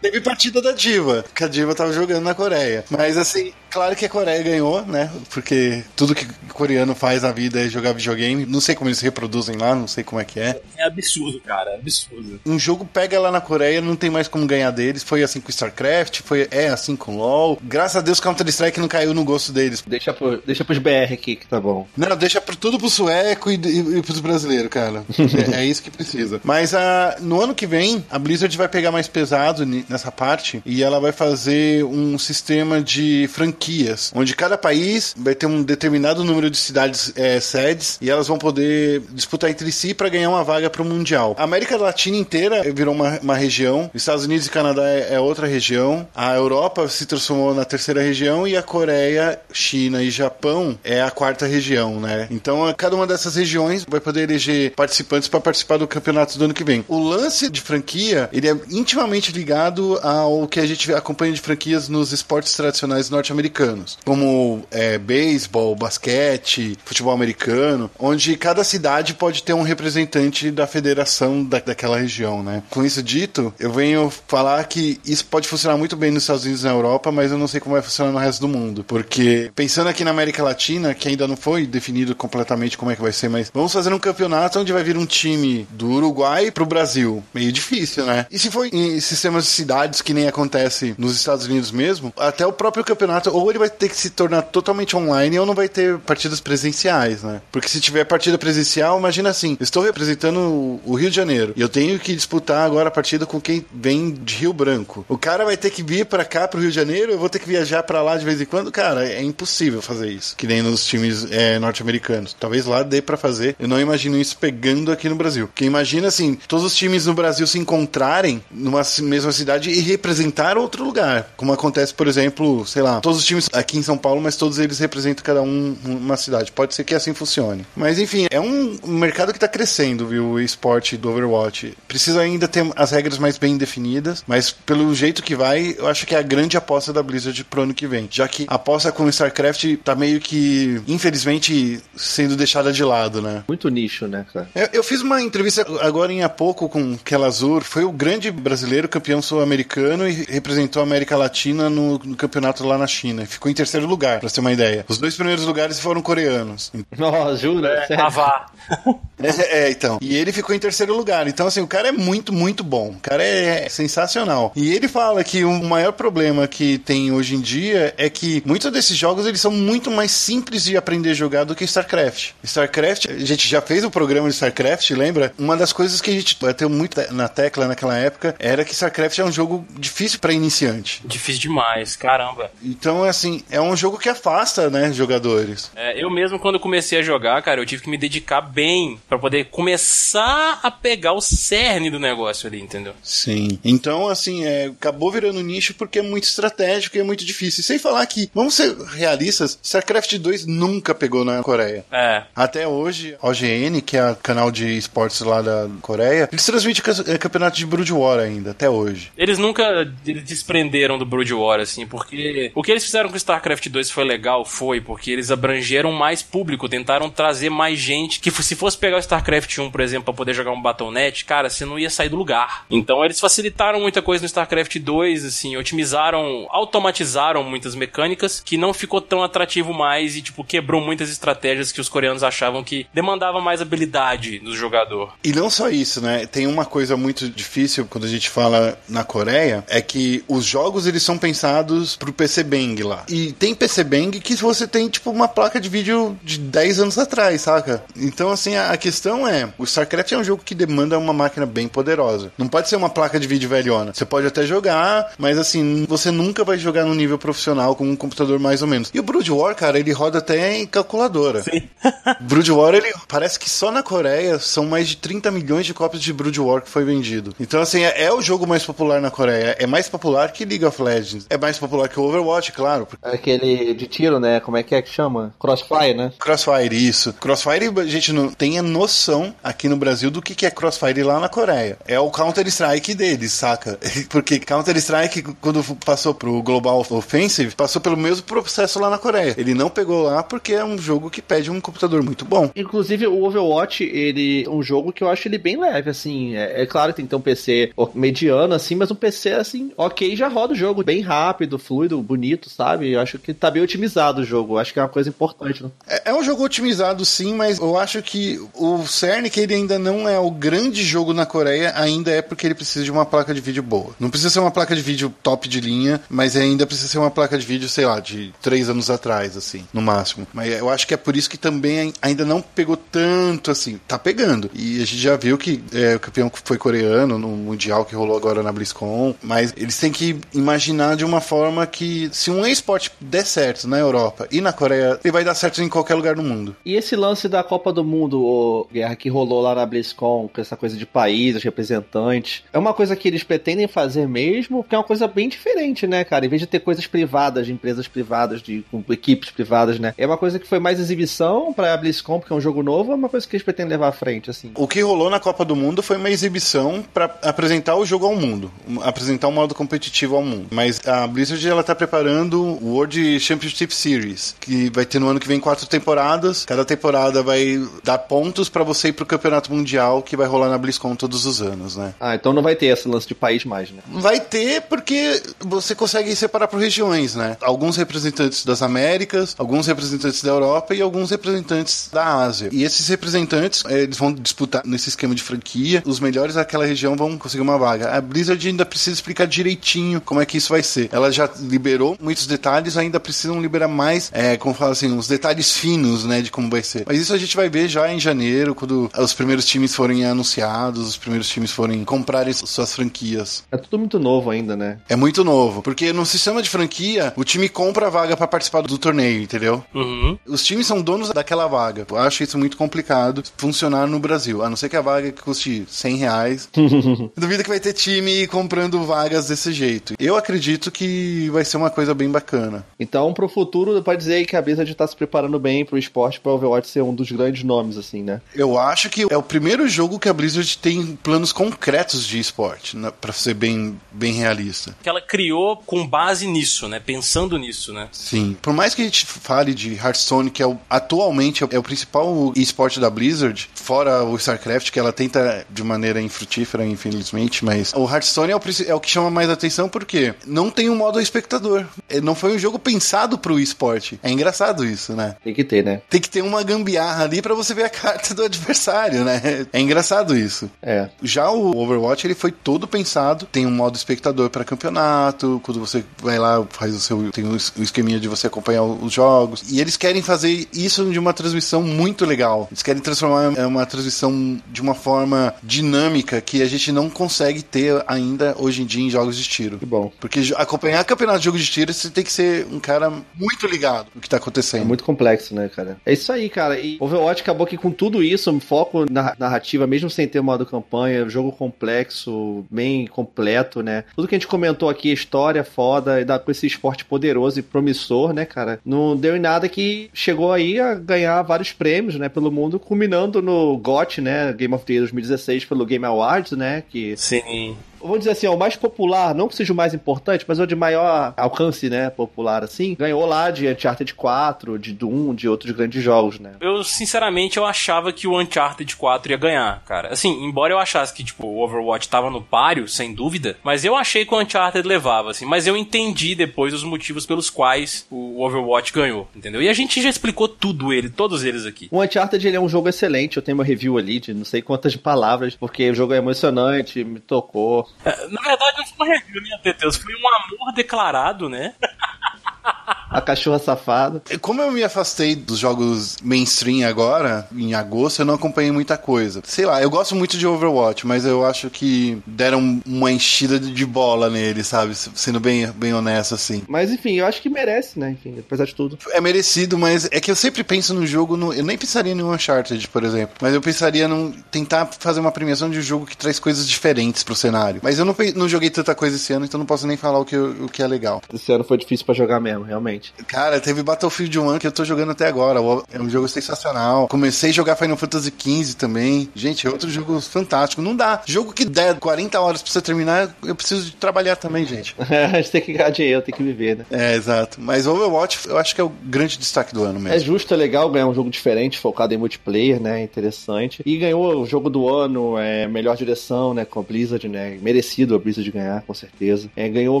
Teve partida da Diva, que a Diva tava jogando na Coreia. Mas assim, claro que a Coreia ganhou, né? Porque tudo que coreano faz na vida é jogar videogame. Não sei como eles se reproduzem lá, não sei como é que é. É absurdo, cara, é absurdo. Um jogo pega lá na Coreia, não tem mais como ganhar deles. Foi assim com StarCraft, foi é assim com LoL. Graças a Deus Counter-Strike não caiu no gosto deles. Deixa, pro, deixa pros BR aqui, que tá bom. Não, deixa pro, tudo pro sueco e, e, e pros brasileiros, cara. é, é isso que precisa. Mas a, no ano que vem, a Blizzard vai pegar mais pesado nessa parte e ela vai fazer um sistema de franquias, onde cada país vai ter um determinado número de cidades é, sedes e elas vão poder disputar entre si para ganhar uma vaga para o Mundial. A América Latina inteira virou uma, uma região, os Estados Unidos e Canadá é, é outra região, a Europa se transformou na terceira região e a Coreia, China e Japão é a quarta região, né? Então cada uma dessas regiões vai poder eleger participantes para participar do campeonato do ano que vem. O lance de franquia, ele é intimamente ligado ao que a gente acompanha de franquias nos esportes tradicionais norte-americanos, como é, beisebol, basquete, futebol americano, onde cada cidade pode ter um representante da federação da, daquela região, né? Com isso dito, eu venho falar que isso pode funcionar muito bem nos Estados Unidos e na Europa, mas eu não sei como vai funcionar no resto do mundo, porque pensando aqui na América Latina, que ainda não foi definido completamente como é que vai ser, mas vamos fazer um campeonato onde vai vir um time do Uruguai pro Brasil. Meio difícil, né? E se for em sistemas de cidades que nem acontece nos Estados Unidos mesmo, até o próprio campeonato, ou ele vai ter que se tornar totalmente online ou não vai ter partidas presenciais, né? Porque se tiver partida presencial, imagina assim, estou representando o- Rio de Janeiro e eu tenho que disputar agora a partida com quem vem de Rio Branco. O cara vai ter que vir pra cá, pro Rio de Janeiro, eu vou ter que viajar pra lá de vez em quando. Cara, é impossível fazer isso, que nem nos times é, norte-americanos. Talvez lá dê pra fazer. Eu não imagino isso pegando aqui no Brasil. Porque imagina assim, todos os times no Brasil se encontrarem numa mesma cidade e representar outro lugar. Como acontece, por exemplo, sei lá, todos os times aqui em São Paulo, mas todos eles representam cada um uma cidade. Pode ser que assim funcione. Mas enfim, é um mercado que tá crescendo, viu? O esporte do Overwatch. Precisa ainda ter as regras mais bem definidas, mas pelo jeito que vai, eu acho que é a grande aposta da Blizzard pro ano que vem. Já que a aposta com o StarCraft tá meio que, infelizmente, sendo deixada de lado, né? Muito nicho, né, cara? Eu, eu fiz uma entrevista agora em há pouco com Kel Azur, foi o grande brasileiro campeão sul-americano e representou a América Latina no, no campeonato lá na China. Ficou em terceiro lugar, pra você ter uma ideia. Os dois primeiros lugares foram coreanos. Nossa, jura? Sério? Avá. É, é, então. E ele ficou em terceiro lugar. Então, assim, o cara é muito, muito bom. O cara é sensacional. E ele fala que o maior problema que tem hoje em dia é que muitos desses jogos eles são muito mais simples de aprender a jogar do que StarCraft. StarCraft, a gente já fez o programa de StarCraft, lembra? Uma das coisas que a gente bateu muito na tecla naquela época era que StarCraft é um jogo difícil para iniciante. Difícil demais, caramba. Então, assim, é um jogo que afasta, né, jogadores. É, eu mesmo, quando comecei a jogar, cara, eu tive que me dedicar bem pra poder começar a pegar o cerne do negócio ali, entendeu? Sim. Então, assim, é, acabou virando nicho porque é muito estratégico e é muito difícil. E sem falar que, vamos ser realistas, StarCraft 2 nunca pegou na Coreia. É. Até hoje, a OGN, que é o canal de esportes lá da Coreia, eles transmitem ca- campeonato de Brood War ainda, até hoje. Eles nunca desprenderam do Brood War, assim, porque o que eles fizeram com o StarCraft 2 foi legal, foi, porque eles abrangeram mais público, tentaram trazer mais gente. Que se fosse pegar o StarCraft 1, por exemplo, pra poder jogar um Battle.net, cara, você não ia sair do lugar. Então eles facilitaram muita coisa no StarCraft 2, assim, otimizaram, automatizaram muitas mecânicas que não ficou tão atrativo mais e, tipo, quebrou muitas estratégias que os coreanos achavam que demandava mais habilidade do jogador. E não só isso, né? Tem uma coisa muito difícil quando a gente fala na Coreia, é que os jogos eles são pensados pro PC Bang lá. E tem PC Bang que você tem tipo uma placa de vídeo de 10 anos atrás, saca? Então assim, a, a questão é, o StarCraft é um jogo que demanda uma máquina bem poderosa. Não pode ser uma placa de vídeo velhona. Você pode até jogar, mas assim, você nunca vai jogar no nível profissional com um computador mais ou menos. E o Brood War, cara, ele roda até em calculadora. Sim. Brood War, ele parece que só na Coreia são mais de 30 milhões de cópias de Brood War que foi vendido. Então assim, é, é o jogo mais popular na Coreia. É mais popular que League of Legends. É mais popular que o Overwatch, claro. Aquele de tiro, né? Como é que é que chama? Crossfire, né? Crossfire, isso. Crossfire, a gente não tem a noção aqui no Brasil do que é Crossfire lá na Coreia. É o Counter-Strike deles, saca? Porque Counter-Strike, quando passou pro Global Offensive, passou pelo mesmo processo lá na Coreia. Ele não pegou lá porque é um jogo que pede um computador muito bom. Inclusive, o Overwatch, ele é um jogo que eu acho ele bem leve, assim. É, é claro que tem que ter um PC mediano, assim, mas um PC, assim, ok, já roda o jogo bem rápido, fluido, bonito, sabe? Eu acho que tá bem otimizado o jogo. Acho que é uma coisa importante, né? É, é um jogo otimizado, sim, mas eu acho que o CERN, que ele ainda não é o grande jogo na Coreia, ainda é porque ele precisa de uma placa de vídeo boa. Não precisa ser uma placa de vídeo top de linha, mas ainda precisa ser uma placa de vídeo, sei lá, de três anos atrás, assim, no máximo. Mas eu acho que é por isso que também ainda não pegou tanto, assim. Tá pegando. E a gente já viu que é, o campeão foi coreano no Mundial que rolou agora na BlizzCon, mas eles têm que imaginar de uma forma que se um esporte der certo na Europa e na Coreia, ele vai dar certo em qualquer lugar do mundo. E esse lance da Copa do Mundo, o Guerra, que rolou lá na BlizzCon, com essa coisa de países, representantes, é uma coisa que eles pretendem fazer mesmo, porque é uma coisa bem diferente, né, cara? Em vez de ter coisas privadas, de empresas privadas, de com equipes privadas, né? É uma coisa que foi mais exibição pra BlizzCon, porque é um jogo novo, é uma coisa que eles pretendem levar à frente, assim. O que rolou na Copa do Mundo foi uma exibição para apresentar o jogo ao mundo, apresentar um modo competitivo ao mundo. Mas a Blizzard ela tá preparando o World Championship Series, que vai ter no ano que vem quatro temporadas. Cada temporada vai dar pontos para você ir pro campeonato mundial que vai rolar na BlizzCon todos os anos, né? Ah, então não vai ter esse lance de país mais, né? Vai ter porque você consegue separar por regiões, né? Alguns representantes das Américas, alguns representantes da Europa e alguns representantes da Ásia. E esses representantes, eh, eles vão disputar nesse esquema de franquia. Os melhores daquela região vão conseguir uma vaga. A Blizzard ainda precisa explicar direitinho como é que isso vai ser. Ela já liberou muitos detalhes, ainda precisam liberar mais, é, como fala assim, os detalhes finos, né, de como vai ser. Mas isso a gente vai ver já em janeiro, quando os primeiros times forem anunciados, os primeiros times forem comprarem suas franquias. É tudo muito novo ainda, né? É muito novo, porque no sistema de franquia, o time compra a vaga para participar do torneio, entendeu? Uhum. Os times são donos daquela vaga. Eu acho isso muito complicado funcionar no Brasil, a não ser que a vaga custe 100 reais. Duvido que vai ter time comprando vagas desse jeito. Eu acredito que vai ser uma coisa bem bacana. Então, pro futuro, pode dizer que a Blizzard tá se preparando bem pro esporte pra Overwatch ser um dos grandes nomes, assim, né? Eu acho que é o primeiro jogo que a Blizzard tem planos concretos de esporte, né, para ser bem, bem realista. Que ela criou com base nisso, né? Pensando nisso, né? Sim. Por mais que a gente fale de Hearthstone, que é o, atualmente é o principal esporte da Blizzard, fora o StarCraft, que ela tenta de maneira infrutífera, infelizmente, mas o Hearthstone é o, é o que chama mais atenção porque não tem um modo espectador. É, Não foi um jogo pensado pro esporte. É engraçado isso, né? Tem que ter, né? Tem que ter uma gambiarra ali pra você ver a carta do adversário, né? É engraçado isso. É. Já o Overwatch ele foi todo pensado, tem um modo espectador para campeonato, quando você vai lá, faz o seu tem o o esqueminha de você acompanhar os jogos. E eles querem fazer isso de uma transmissão muito legal. Eles querem transformar uma transmissão de uma forma dinâmica que a gente não consegue ter ainda hoje em dia em jogos de tiro. Que bom. Porque acompanhar campeonato de jogo de tiro, você tem que ser um cara muito ligado no que tá É acontecendo. muito complexo, né, cara? É isso aí, cara. E Overwatch acabou que com tudo isso, um foco na narrativa, mesmo sem ter modo campanha, jogo complexo, bem completo, né? Tudo que a gente comentou aqui, história foda, e dá com esse esporte poderoso e promissor, né, cara? Não deu em nada que chegou aí a ganhar vários prêmios, né, pelo mundo, culminando no GOT, né, Game of the Year 2016 pelo Game Awards, né, que Sim. Vou dizer assim, ó, o mais popular, não que seja o mais importante, mas o de maior alcance, né, popular assim, ganhou lá de Uncharted 4, de Doom, de outros grandes jogos, né? Eu, sinceramente, eu achava que o Uncharted 4 ia ganhar, cara. Assim, embora eu achasse que, tipo, o Overwatch tava no páreo, sem dúvida, mas eu achei que o Uncharted levava, assim, mas eu entendi depois os motivos pelos quais o Overwatch ganhou, entendeu? E a gente já explicou tudo ele, todos eles aqui. O Uncharted, ele é um jogo excelente, eu tenho meu review ali de não sei quantas palavras, porque o jogo é emocionante, me tocou. É, na verdade, não foi uma review, né, Teteus? Foi um amor declarado, né? A cachorra safada. Como eu me afastei dos jogos mainstream agora, em agosto, eu não acompanhei muita coisa. Sei lá, eu gosto muito de Overwatch, mas eu acho que deram uma enchida de bola nele, sabe? Sendo bem, bem honesto, assim. Mas enfim, eu acho que merece, né? Enfim, apesar de tudo. É merecido, mas é que eu sempre penso no jogo. No... Eu nem pensaria no Uncharted, por exemplo. Mas eu pensaria em tentar fazer uma premiação de um jogo que traz coisas diferentes pro cenário. Mas eu não, não joguei tanta coisa esse ano, então não posso nem falar o que, o que é legal. Esse ano foi difícil para jogar mesmo, realmente. Cara, teve Battlefield 1 que eu tô jogando até agora. É um jogo sensacional. Comecei a jogar Final Fantasy XV também. Gente, é outro jogo fantástico. Não dá. Jogo que der 40 horas pra você terminar, eu preciso de trabalhar também, gente. a gente tem que ganhar dinheiro, tem que viver, né? É, exato. Mas Overwatch eu acho que é o grande destaque do ano mesmo. É justo, é legal ganhar um jogo diferente, focado em multiplayer, né? Interessante. E ganhou o jogo do ano, é melhor direção, né? Com a Blizzard, né? Merecido a Blizzard ganhar, com certeza. É, ganhou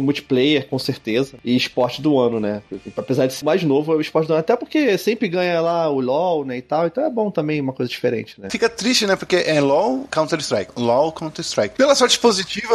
multiplayer, com certeza. E esporte do ano, né? Apesar de ser mais novo, é o esporte do ano. Até porque sempre ganha lá o LoL, né, e tal. Então é bom também, uma coisa diferente, né? Fica triste, né? Porque é LoL, Counter-Strike. LoL, Counter-Strike. Pela sorte positiva,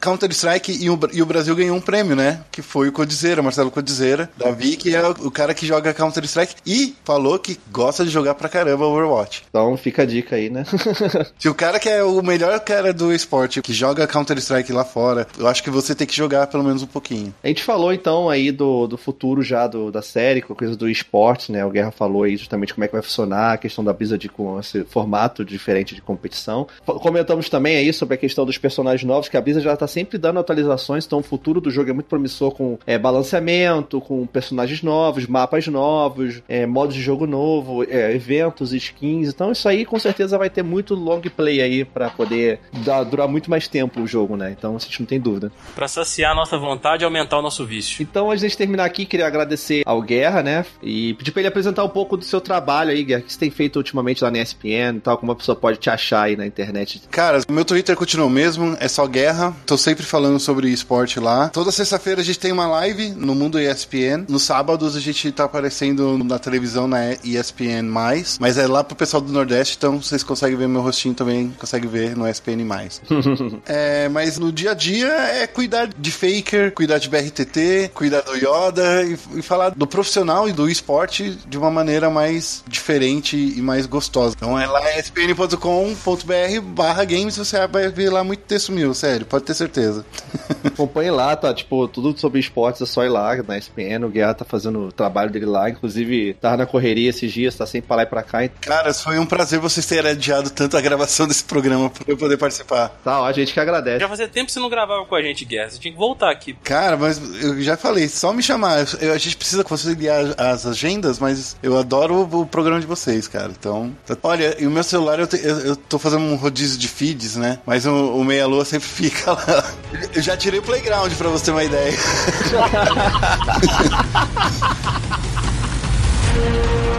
Counter-Strike e o, e o Brasil ganhou um prêmio, né? Que foi o Codizeira, Marcelo Codizeira, Davi, que é o cara que joga Counter-Strike e falou que gosta de jogar pra caramba Overwatch. Então fica a dica aí, né? Se o cara que é o melhor cara do esporte, que joga Counter-Strike lá fora, eu acho que você tem que jogar pelo menos um pouquinho. A gente falou então aí do, do futuro já do, da série, com a coisa do esporte, né? O Guerra falou aí justamente como é que vai funcionar, a questão da Blizzard com esse formato diferente de competição. Comentamos também aí sobre a questão dos personagens novos, que a Blizzard já tá sempre dando atualizações, então o futuro do jogo é muito promissor com é, balanceamento, com personagens novos, mapas novos, é, modos de jogo novo, é, eventos, skins. Então isso aí com certeza vai ter muito long play aí para poder dar, durar muito mais tempo o jogo, né? Então a gente não tem dúvida. Pra saciar a nossa vontade e aumentar o nosso vício. Então, antes de terminar aqui, queria agradecer ao Guerra, né? E pedir pra ele apresentar um pouco do seu trabalho aí, Guerra, que você tem feito ultimamente lá na ESPN e tal, como a pessoa pode te achar aí na internet. Cara, meu Twitter continua o mesmo, é só Guerra. Tô sempre falando sobre esporte lá. Toda sexta-feira a gente tem uma live no Mundo ESPN. Nos sábados a gente tá aparecendo na televisão na ESPN+, mas é lá pro pessoal do Nordeste, então vocês conseguem ver meu rostinho também, conseguem ver no ESPN+. é, mas no dia a dia é cuidar de Faker, cuidar de BRTT, cuidar do Yoda e, e falar do profissional e do esporte de uma maneira mais diferente e mais gostosa. Então é lá espn.com.br barra games, você vai ver lá muito texto meu, sério, pode ter certeza. Acompanhe lá, tá? Tipo, tudo sobre esportes é só ir lá na ESPN, o Guerra tá fazendo o trabalho dele lá, inclusive tava na correria esses dias, tá sempre pra lá e pra cá. Cara, foi um prazer vocês terem adiado tanto a gravação desse programa pra eu poder participar. Tá, ó, a gente que agradece. Já fazia tempo que você não gravava com a gente, Guerra, você tinha que voltar aqui. Cara, mas eu já falei, só me chamar, eu, gente precisa conciliar as agendas, mas eu adoro o, o programa de vocês, cara, então... Tá... Olha, e o meu celular, eu, te, eu, eu, tô fazendo um rodízio de feeds, né, mas o, o meia-lua sempre fica lá. Eu já tirei o playground, pra você ter uma ideia.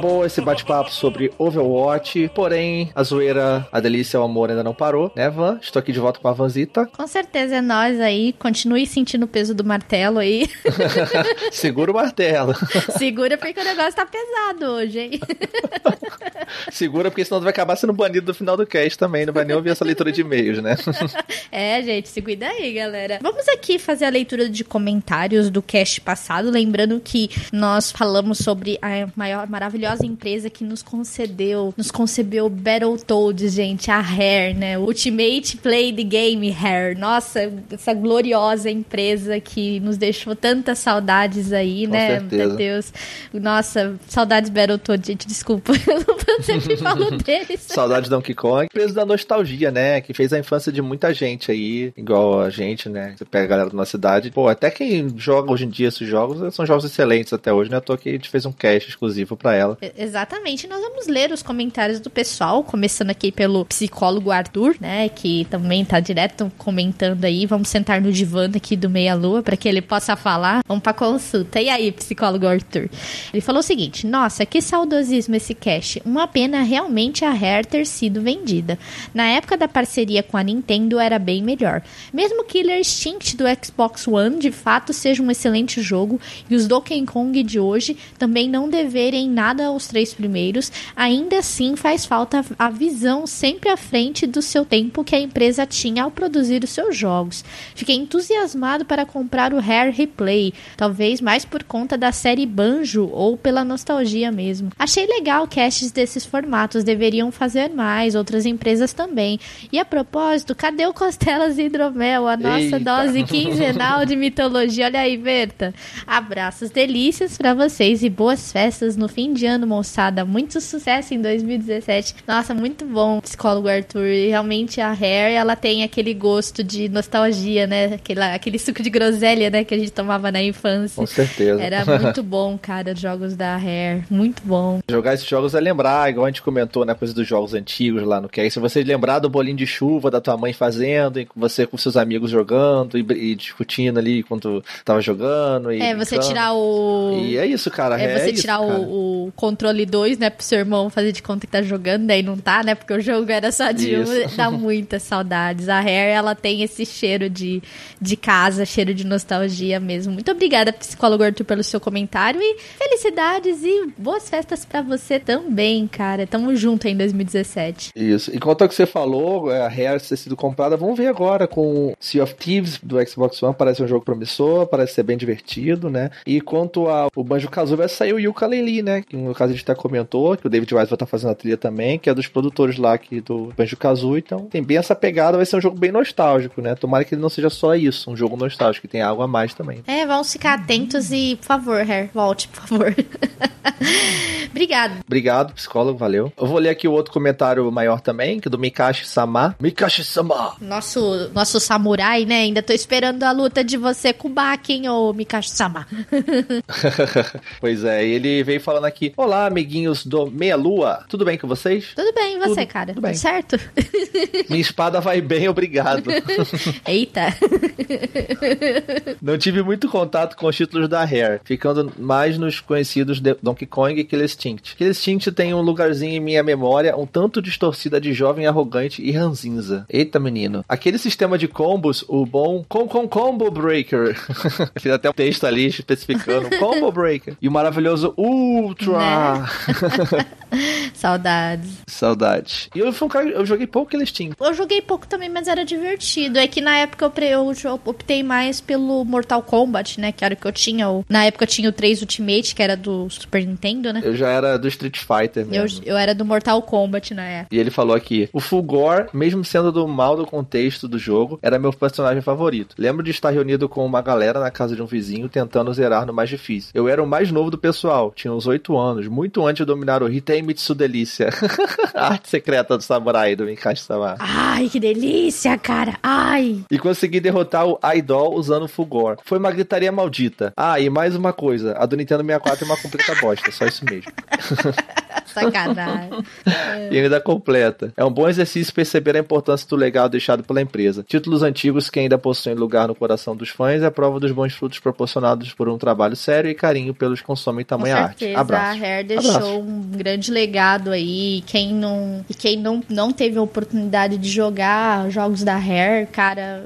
acabou esse bate-papo sobre Overwatch, porém a zoeira, a delícia, o amor ainda não parou, né, Van? Estou aqui de volta com a Vanzita. Com certeza é nós aí, continue sentindo o peso do martelo aí. Segura o martelo. Segura porque o negócio tá pesado hoje, hein? Segura porque senão tu vai acabar sendo banido no final do cast também, não vai nem ouvir essa leitura de e-mails, né? é, gente, se cuida aí, galera. Vamos aqui fazer a leitura de comentários do cast passado, lembrando que nós falamos sobre a maior maravilhosa empresa que nos concedeu, nos concebeu Battletoads, gente, a Rare, né? Ultimate Play the Game Rare. Nossa, essa gloriosa empresa que nos deixou tantas saudades aí, Com né? certeza. Meu Deus. Nossa, saudades Battletoads, gente, desculpa. Eu sempre falo deles. Saudade de Donkey Kong. Empresa da nostalgia, né? Que fez a infância de muita gente aí, igual a gente, né? Você pega a galera da nossa cidade. Pô, até quem joga hoje em dia esses jogos são jogos excelentes até hoje, né? Eu tô aqui, a gente fez um cast exclusivo pra ela. Exatamente, nós vamos ler os comentários do pessoal, começando aqui pelo psicólogo Arthur, né, que também tá direto comentando aí. Vamos sentar no divã aqui do Meia Lua para que ele possa falar. Vamos pra consulta. E aí, psicólogo Arthur? Ele falou o seguinte: Nossa, que saudosismo esse cast. Uma pena realmente a Rare ter sido vendida. Na época da parceria com a Nintendo era bem melhor. Mesmo Killer Instinct do Xbox One de fato seja um excelente jogo e os Donkey Kong de hoje também não deverem nada aos três primeiros, ainda assim faz falta a visão sempre à frente do seu tempo que a empresa tinha ao produzir os seus jogos. Fiquei entusiasmado para comprar o Rare Replay, talvez mais por conta da série Banjo ou pela nostalgia mesmo. Achei legal casts desses formatos, deveriam fazer mais, outras empresas também. E a propósito, cadê o Costelas e Hidromel, a nossa Eita. dose quinzenal de mitologia? Olha aí, Berta. Abraços delícias pra vocês e boas festas no fim de ano, moçada. Muito sucesso em 2017. Nossa, muito bom, psicólogo Arthur. E realmente a Hair, ela tem aquele gosto de nostalgia, né? Aquele, aquele suco de groselha, né? Que a gente tomava na infância. Com certeza. Era muito bom, cara, os jogos da Hair. Muito bom. Jogar esses jogos é lembrar, igual a gente comentou, né? Coisa dos jogos antigos lá no cast. Se você lembrar do bolinho de chuva da tua mãe fazendo, e você com seus amigos jogando e, e discutindo ali enquanto tava jogando. E É, você brincando. tirar o. E é isso, cara. É você isso, tirar o controle 2, né, pro seu irmão fazer de conta que tá jogando, daí não tá, né? Porque o jogo era só de um, dá muitas saudades. A Hair, ela tem esse cheiro de, de casa, cheiro de nostalgia mesmo. Muito obrigada, psicólogo Arthur, pelo seu comentário e felicidades e boas festas pra você também, cara. Tamo junto aí em 2017. Isso. Enquanto ao que você falou, é, a Rare ter sido comprada, vamos ver agora com Sea of Thieves do Xbox One. Parece um jogo promissor, parece ser bem divertido, né? E quanto ao Banjo Kazooie, vai sair o Yuka Laylee, né? Que no caso a gente até comentou, que o David Wise vai estar fazendo a trilha também, que é dos produtores lá aqui do Banjo Kazooie. Então tem bem essa pegada, vai ser um jogo bem nostálgico, né? Tomara que ele não seja só isso, um jogo nostálgico, que tem algo a mais também. É, vamos ficar atentos e, por favor, Hair, volte, por favor. Obrigada. Obrigado, psicólogo, valeu. Eu vou ler aqui o outro comentário maior também, que é do Mikashi Sama. Mikashi Sama! Nosso, nosso samurai, né? Ainda tô esperando a luta de você com o Baki, hein, ô Mikashi-sama. pois é, e ele veio falando aqui: Olá, amiguinhos do Meia Lua, tudo bem com vocês? Tudo bem, e você, Tudo- cara? tudo bem. certo? Minha espada vai bem, obrigado. Eita. Não tive muito contato com os títulos da Rare, ficando mais nos conhecidos de Donkey Kong e Killer Instinct. Killer Instinct tem um lugarzinho em minha memória um tanto distorcida de jovem arrogante e ranzinza. Eita, menino. Aquele sistema de combos, o bom Com Com Combo Breaker. Fiz até um texto ali especificando Combo Breaker. E o maravilhoso Ultra. Saudades. Saudade. E eu fui um cara, eu joguei pouco Killer Instinct. Eu joguei pouco também, mas era divertido. É que na época eu, pre- eu jo- optei mais pelo Mortal Kombat, né? Que era o que eu tinha. o- Na época eu tinha o 3 Ultimate, que era do Super Nintendo, né? Eu já era do Street Fighter Eu, mesmo. eu era do Mortal Kombat na época. E ele falou aqui: o Fulgor, mesmo sendo do mal do contexto do jogo, era meu personagem favorito. Lembro de estar reunido com uma galera na casa de um vizinho tentando zerar no mais difícil. Eu era o mais novo do pessoal, tinha uns 8 anos, muito antes de dominar o Hitei Mitsu Delícia. A arte secreta do samurai do Mikashi Sama. Ai, que delícia, cara. Ai. E consegui derrotar o Idol usando o Fulgor. Foi uma gritaria maldita. Ah, e mais uma coisa: a do Nintendo 64 é uma completa bosta, só isso mesmo. Sacanagem. E ainda completa. É um bom exercício perceber a importância do legado deixado pela empresa. Títulos antigos que ainda possuem lugar no coração dos fãs é a prova dos bons frutos proporcionados por um trabalho sério e carinho pelos que consomem tamanha arte. Abraço. Deixou Abraço. um grande legado aí. Quem não, e quem não, não teve a oportunidade de jogar jogos da Hair, cara,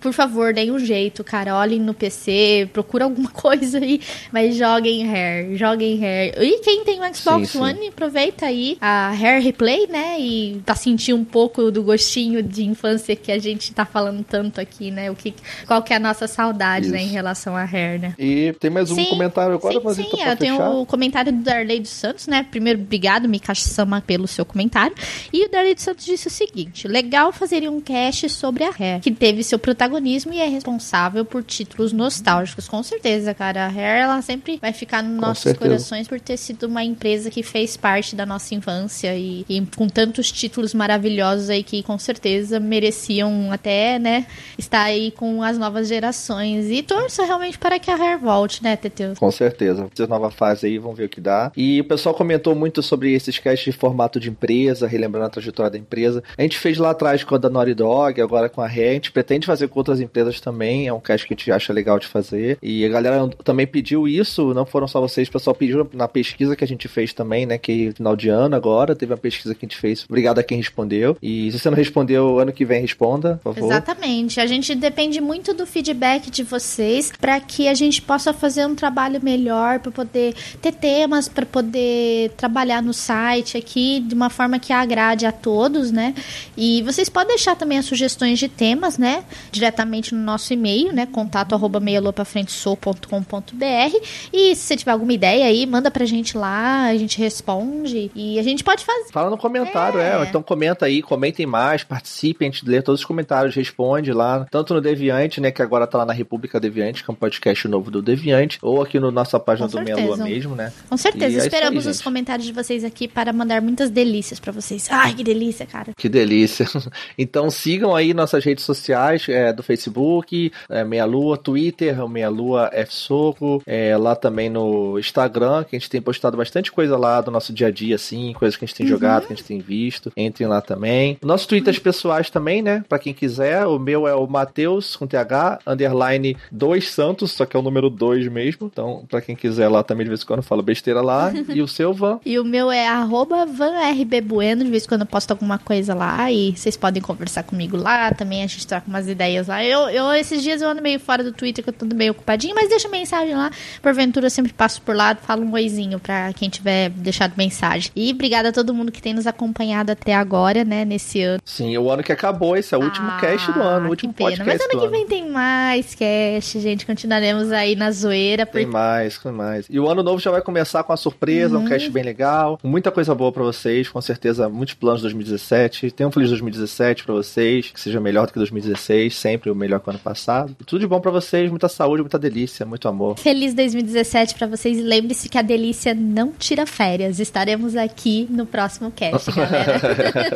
por favor, deem um jeito, cara. Olhem no PC, procura alguma coisa aí, mas joguem Hair, joguem Hair. E quem tem o Xbox Sim, sim. One, aproveita aí a Hair Replay, né? E tá sentir um pouco do gostinho de infância que a gente tá falando tanto aqui, né? O que, qual que é a nossa saudade, né, em relação a Hair, né? E tem mais um Sim, comentário agora, sim, mas sim, então pra eu tenho o comentário do Darley dos Santos, né? Primeiro, obrigado, Mikashi-sama, pelo seu comentário. E o Darley dos Santos disse o seguinte: legal fazer um cast sobre a Rare, que teve seu protagonismo e é responsável por títulos nostálgicos. Com certeza, cara. A Rare, ela sempre vai ficar nos nossos certeza. corações por ter sido uma empresa que fez parte da nossa infância e, e com tantos títulos maravilhosos aí que com certeza mereciam até, né, estar aí com as novas gerações. E torço realmente para que a Rare volte, né, Teteu? Com certeza. Essa nova fase aí, vamos ver o que dá. E o pessoal comentou muito sobre esses casts de formato de empresa, relembrando a trajetória da empresa. A gente fez lá atrás com a da Naughty Dog, agora com a Rare. A gente pretende fazer com outras empresas também. É um cast que a gente acha legal de fazer. E a galera também pediu isso, não foram só vocês, o pessoal pediu na pesquisa que a gente fez também, né? Que final de ano agora, teve uma pesquisa que a gente fez. Obrigado a quem respondeu. E se você não respondeu, ano que vem responda, por favor. Exatamente. A gente depende muito do feedback de vocês para que a gente possa fazer um trabalho melhor, para poder ter temas, para poder trabalhar no site aqui de uma forma que agrade a todos, né? E vocês podem deixar também as sugestões de temas, né? Diretamente no nosso e-mail, né? Contato arroba meialopafrentesou.com.br E se você tiver alguma ideia aí, manda pra gente lá, a gente responde e a gente pode fazer. Fala no comentário, é. É. Então comenta aí, comentem mais, participem, a gente lê todos os comentários, responde lá, tanto no Deviante, né, que agora tá lá na República Deviante, que é um podcast novo do Deviante, ou aqui no nossa página Com do Meia certeza. Lua mesmo, né? Com certeza, E é isso aí, esperamos os comentários de vocês aqui para mandar muitas delícias pra vocês. Ai, que delícia, cara. Que delícia. Então sigam aí nossas redes sociais é, do Facebook, é, Meia Lua, Twitter, Meia Lua F Soco, é, lá também no Instagram, que a gente tem postado bastante coisa lá do nosso dia a dia, assim, coisas que a gente tem jogado, que a gente tem visto. Entrem lá também. Nossos twitters pessoais também, né? Pra quem quiser, o meu é o Mateus com TH, underline 2 Santos, só que é o número 2 mesmo. Então, pra quem quiser lá também, de vez em quando eu falo besteira lá. e o seu, Van. E o meu é arroba vanrbbueno, de vez em quando eu posto alguma coisa lá e vocês podem conversar comigo lá, também a gente troca umas ideias lá. Eu, eu esses dias eu ando meio fora do Twitter, que eu tô meio ocupadinho, mas deixa mensagem lá. Porventura eu sempre passo por lá, falo um oizinho pra quem tiver deixado mensagem. E obrigada a todo mundo que tem nos acompanhado até agora, né, nesse ano. Sim, o ano que acabou, esse é o último Ah, cast do ano, o último pena. podcast Mas ano que ano. vem tem mais cast, gente. Continuaremos aí na zoeira. Tem mais, tem mais. E o ano novo já vai começar com uma surpresa, Uhum. um cast bem legal, muita coisa boa pra vocês, com certeza, muitos planos de 2017. Tenham um feliz 2017 pra vocês, que seja melhor do que 2016, sempre o melhor que o ano passado. E tudo de bom pra vocês, muita saúde, muita delícia, muito amor. Feliz 2017 pra vocês e lembre-se que a delícia não tira férias. Estaremos aqui no próximo cast, galera.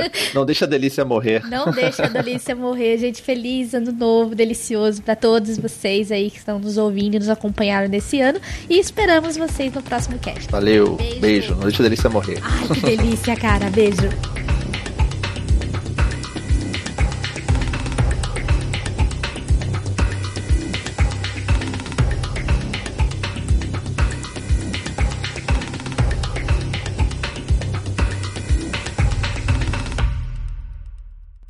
Não deixa a delícia morrer. não deixa a delícia morrer, gente. Feliz ano novo, delicioso pra todos vocês aí que estão nos ouvindo e nos acompanharam nesse ano. E esperamos vocês no próximo cast. Valeu, Beijo. beijo, não deixa a delícia morrer. Ai, que delícia, cara. Beijo.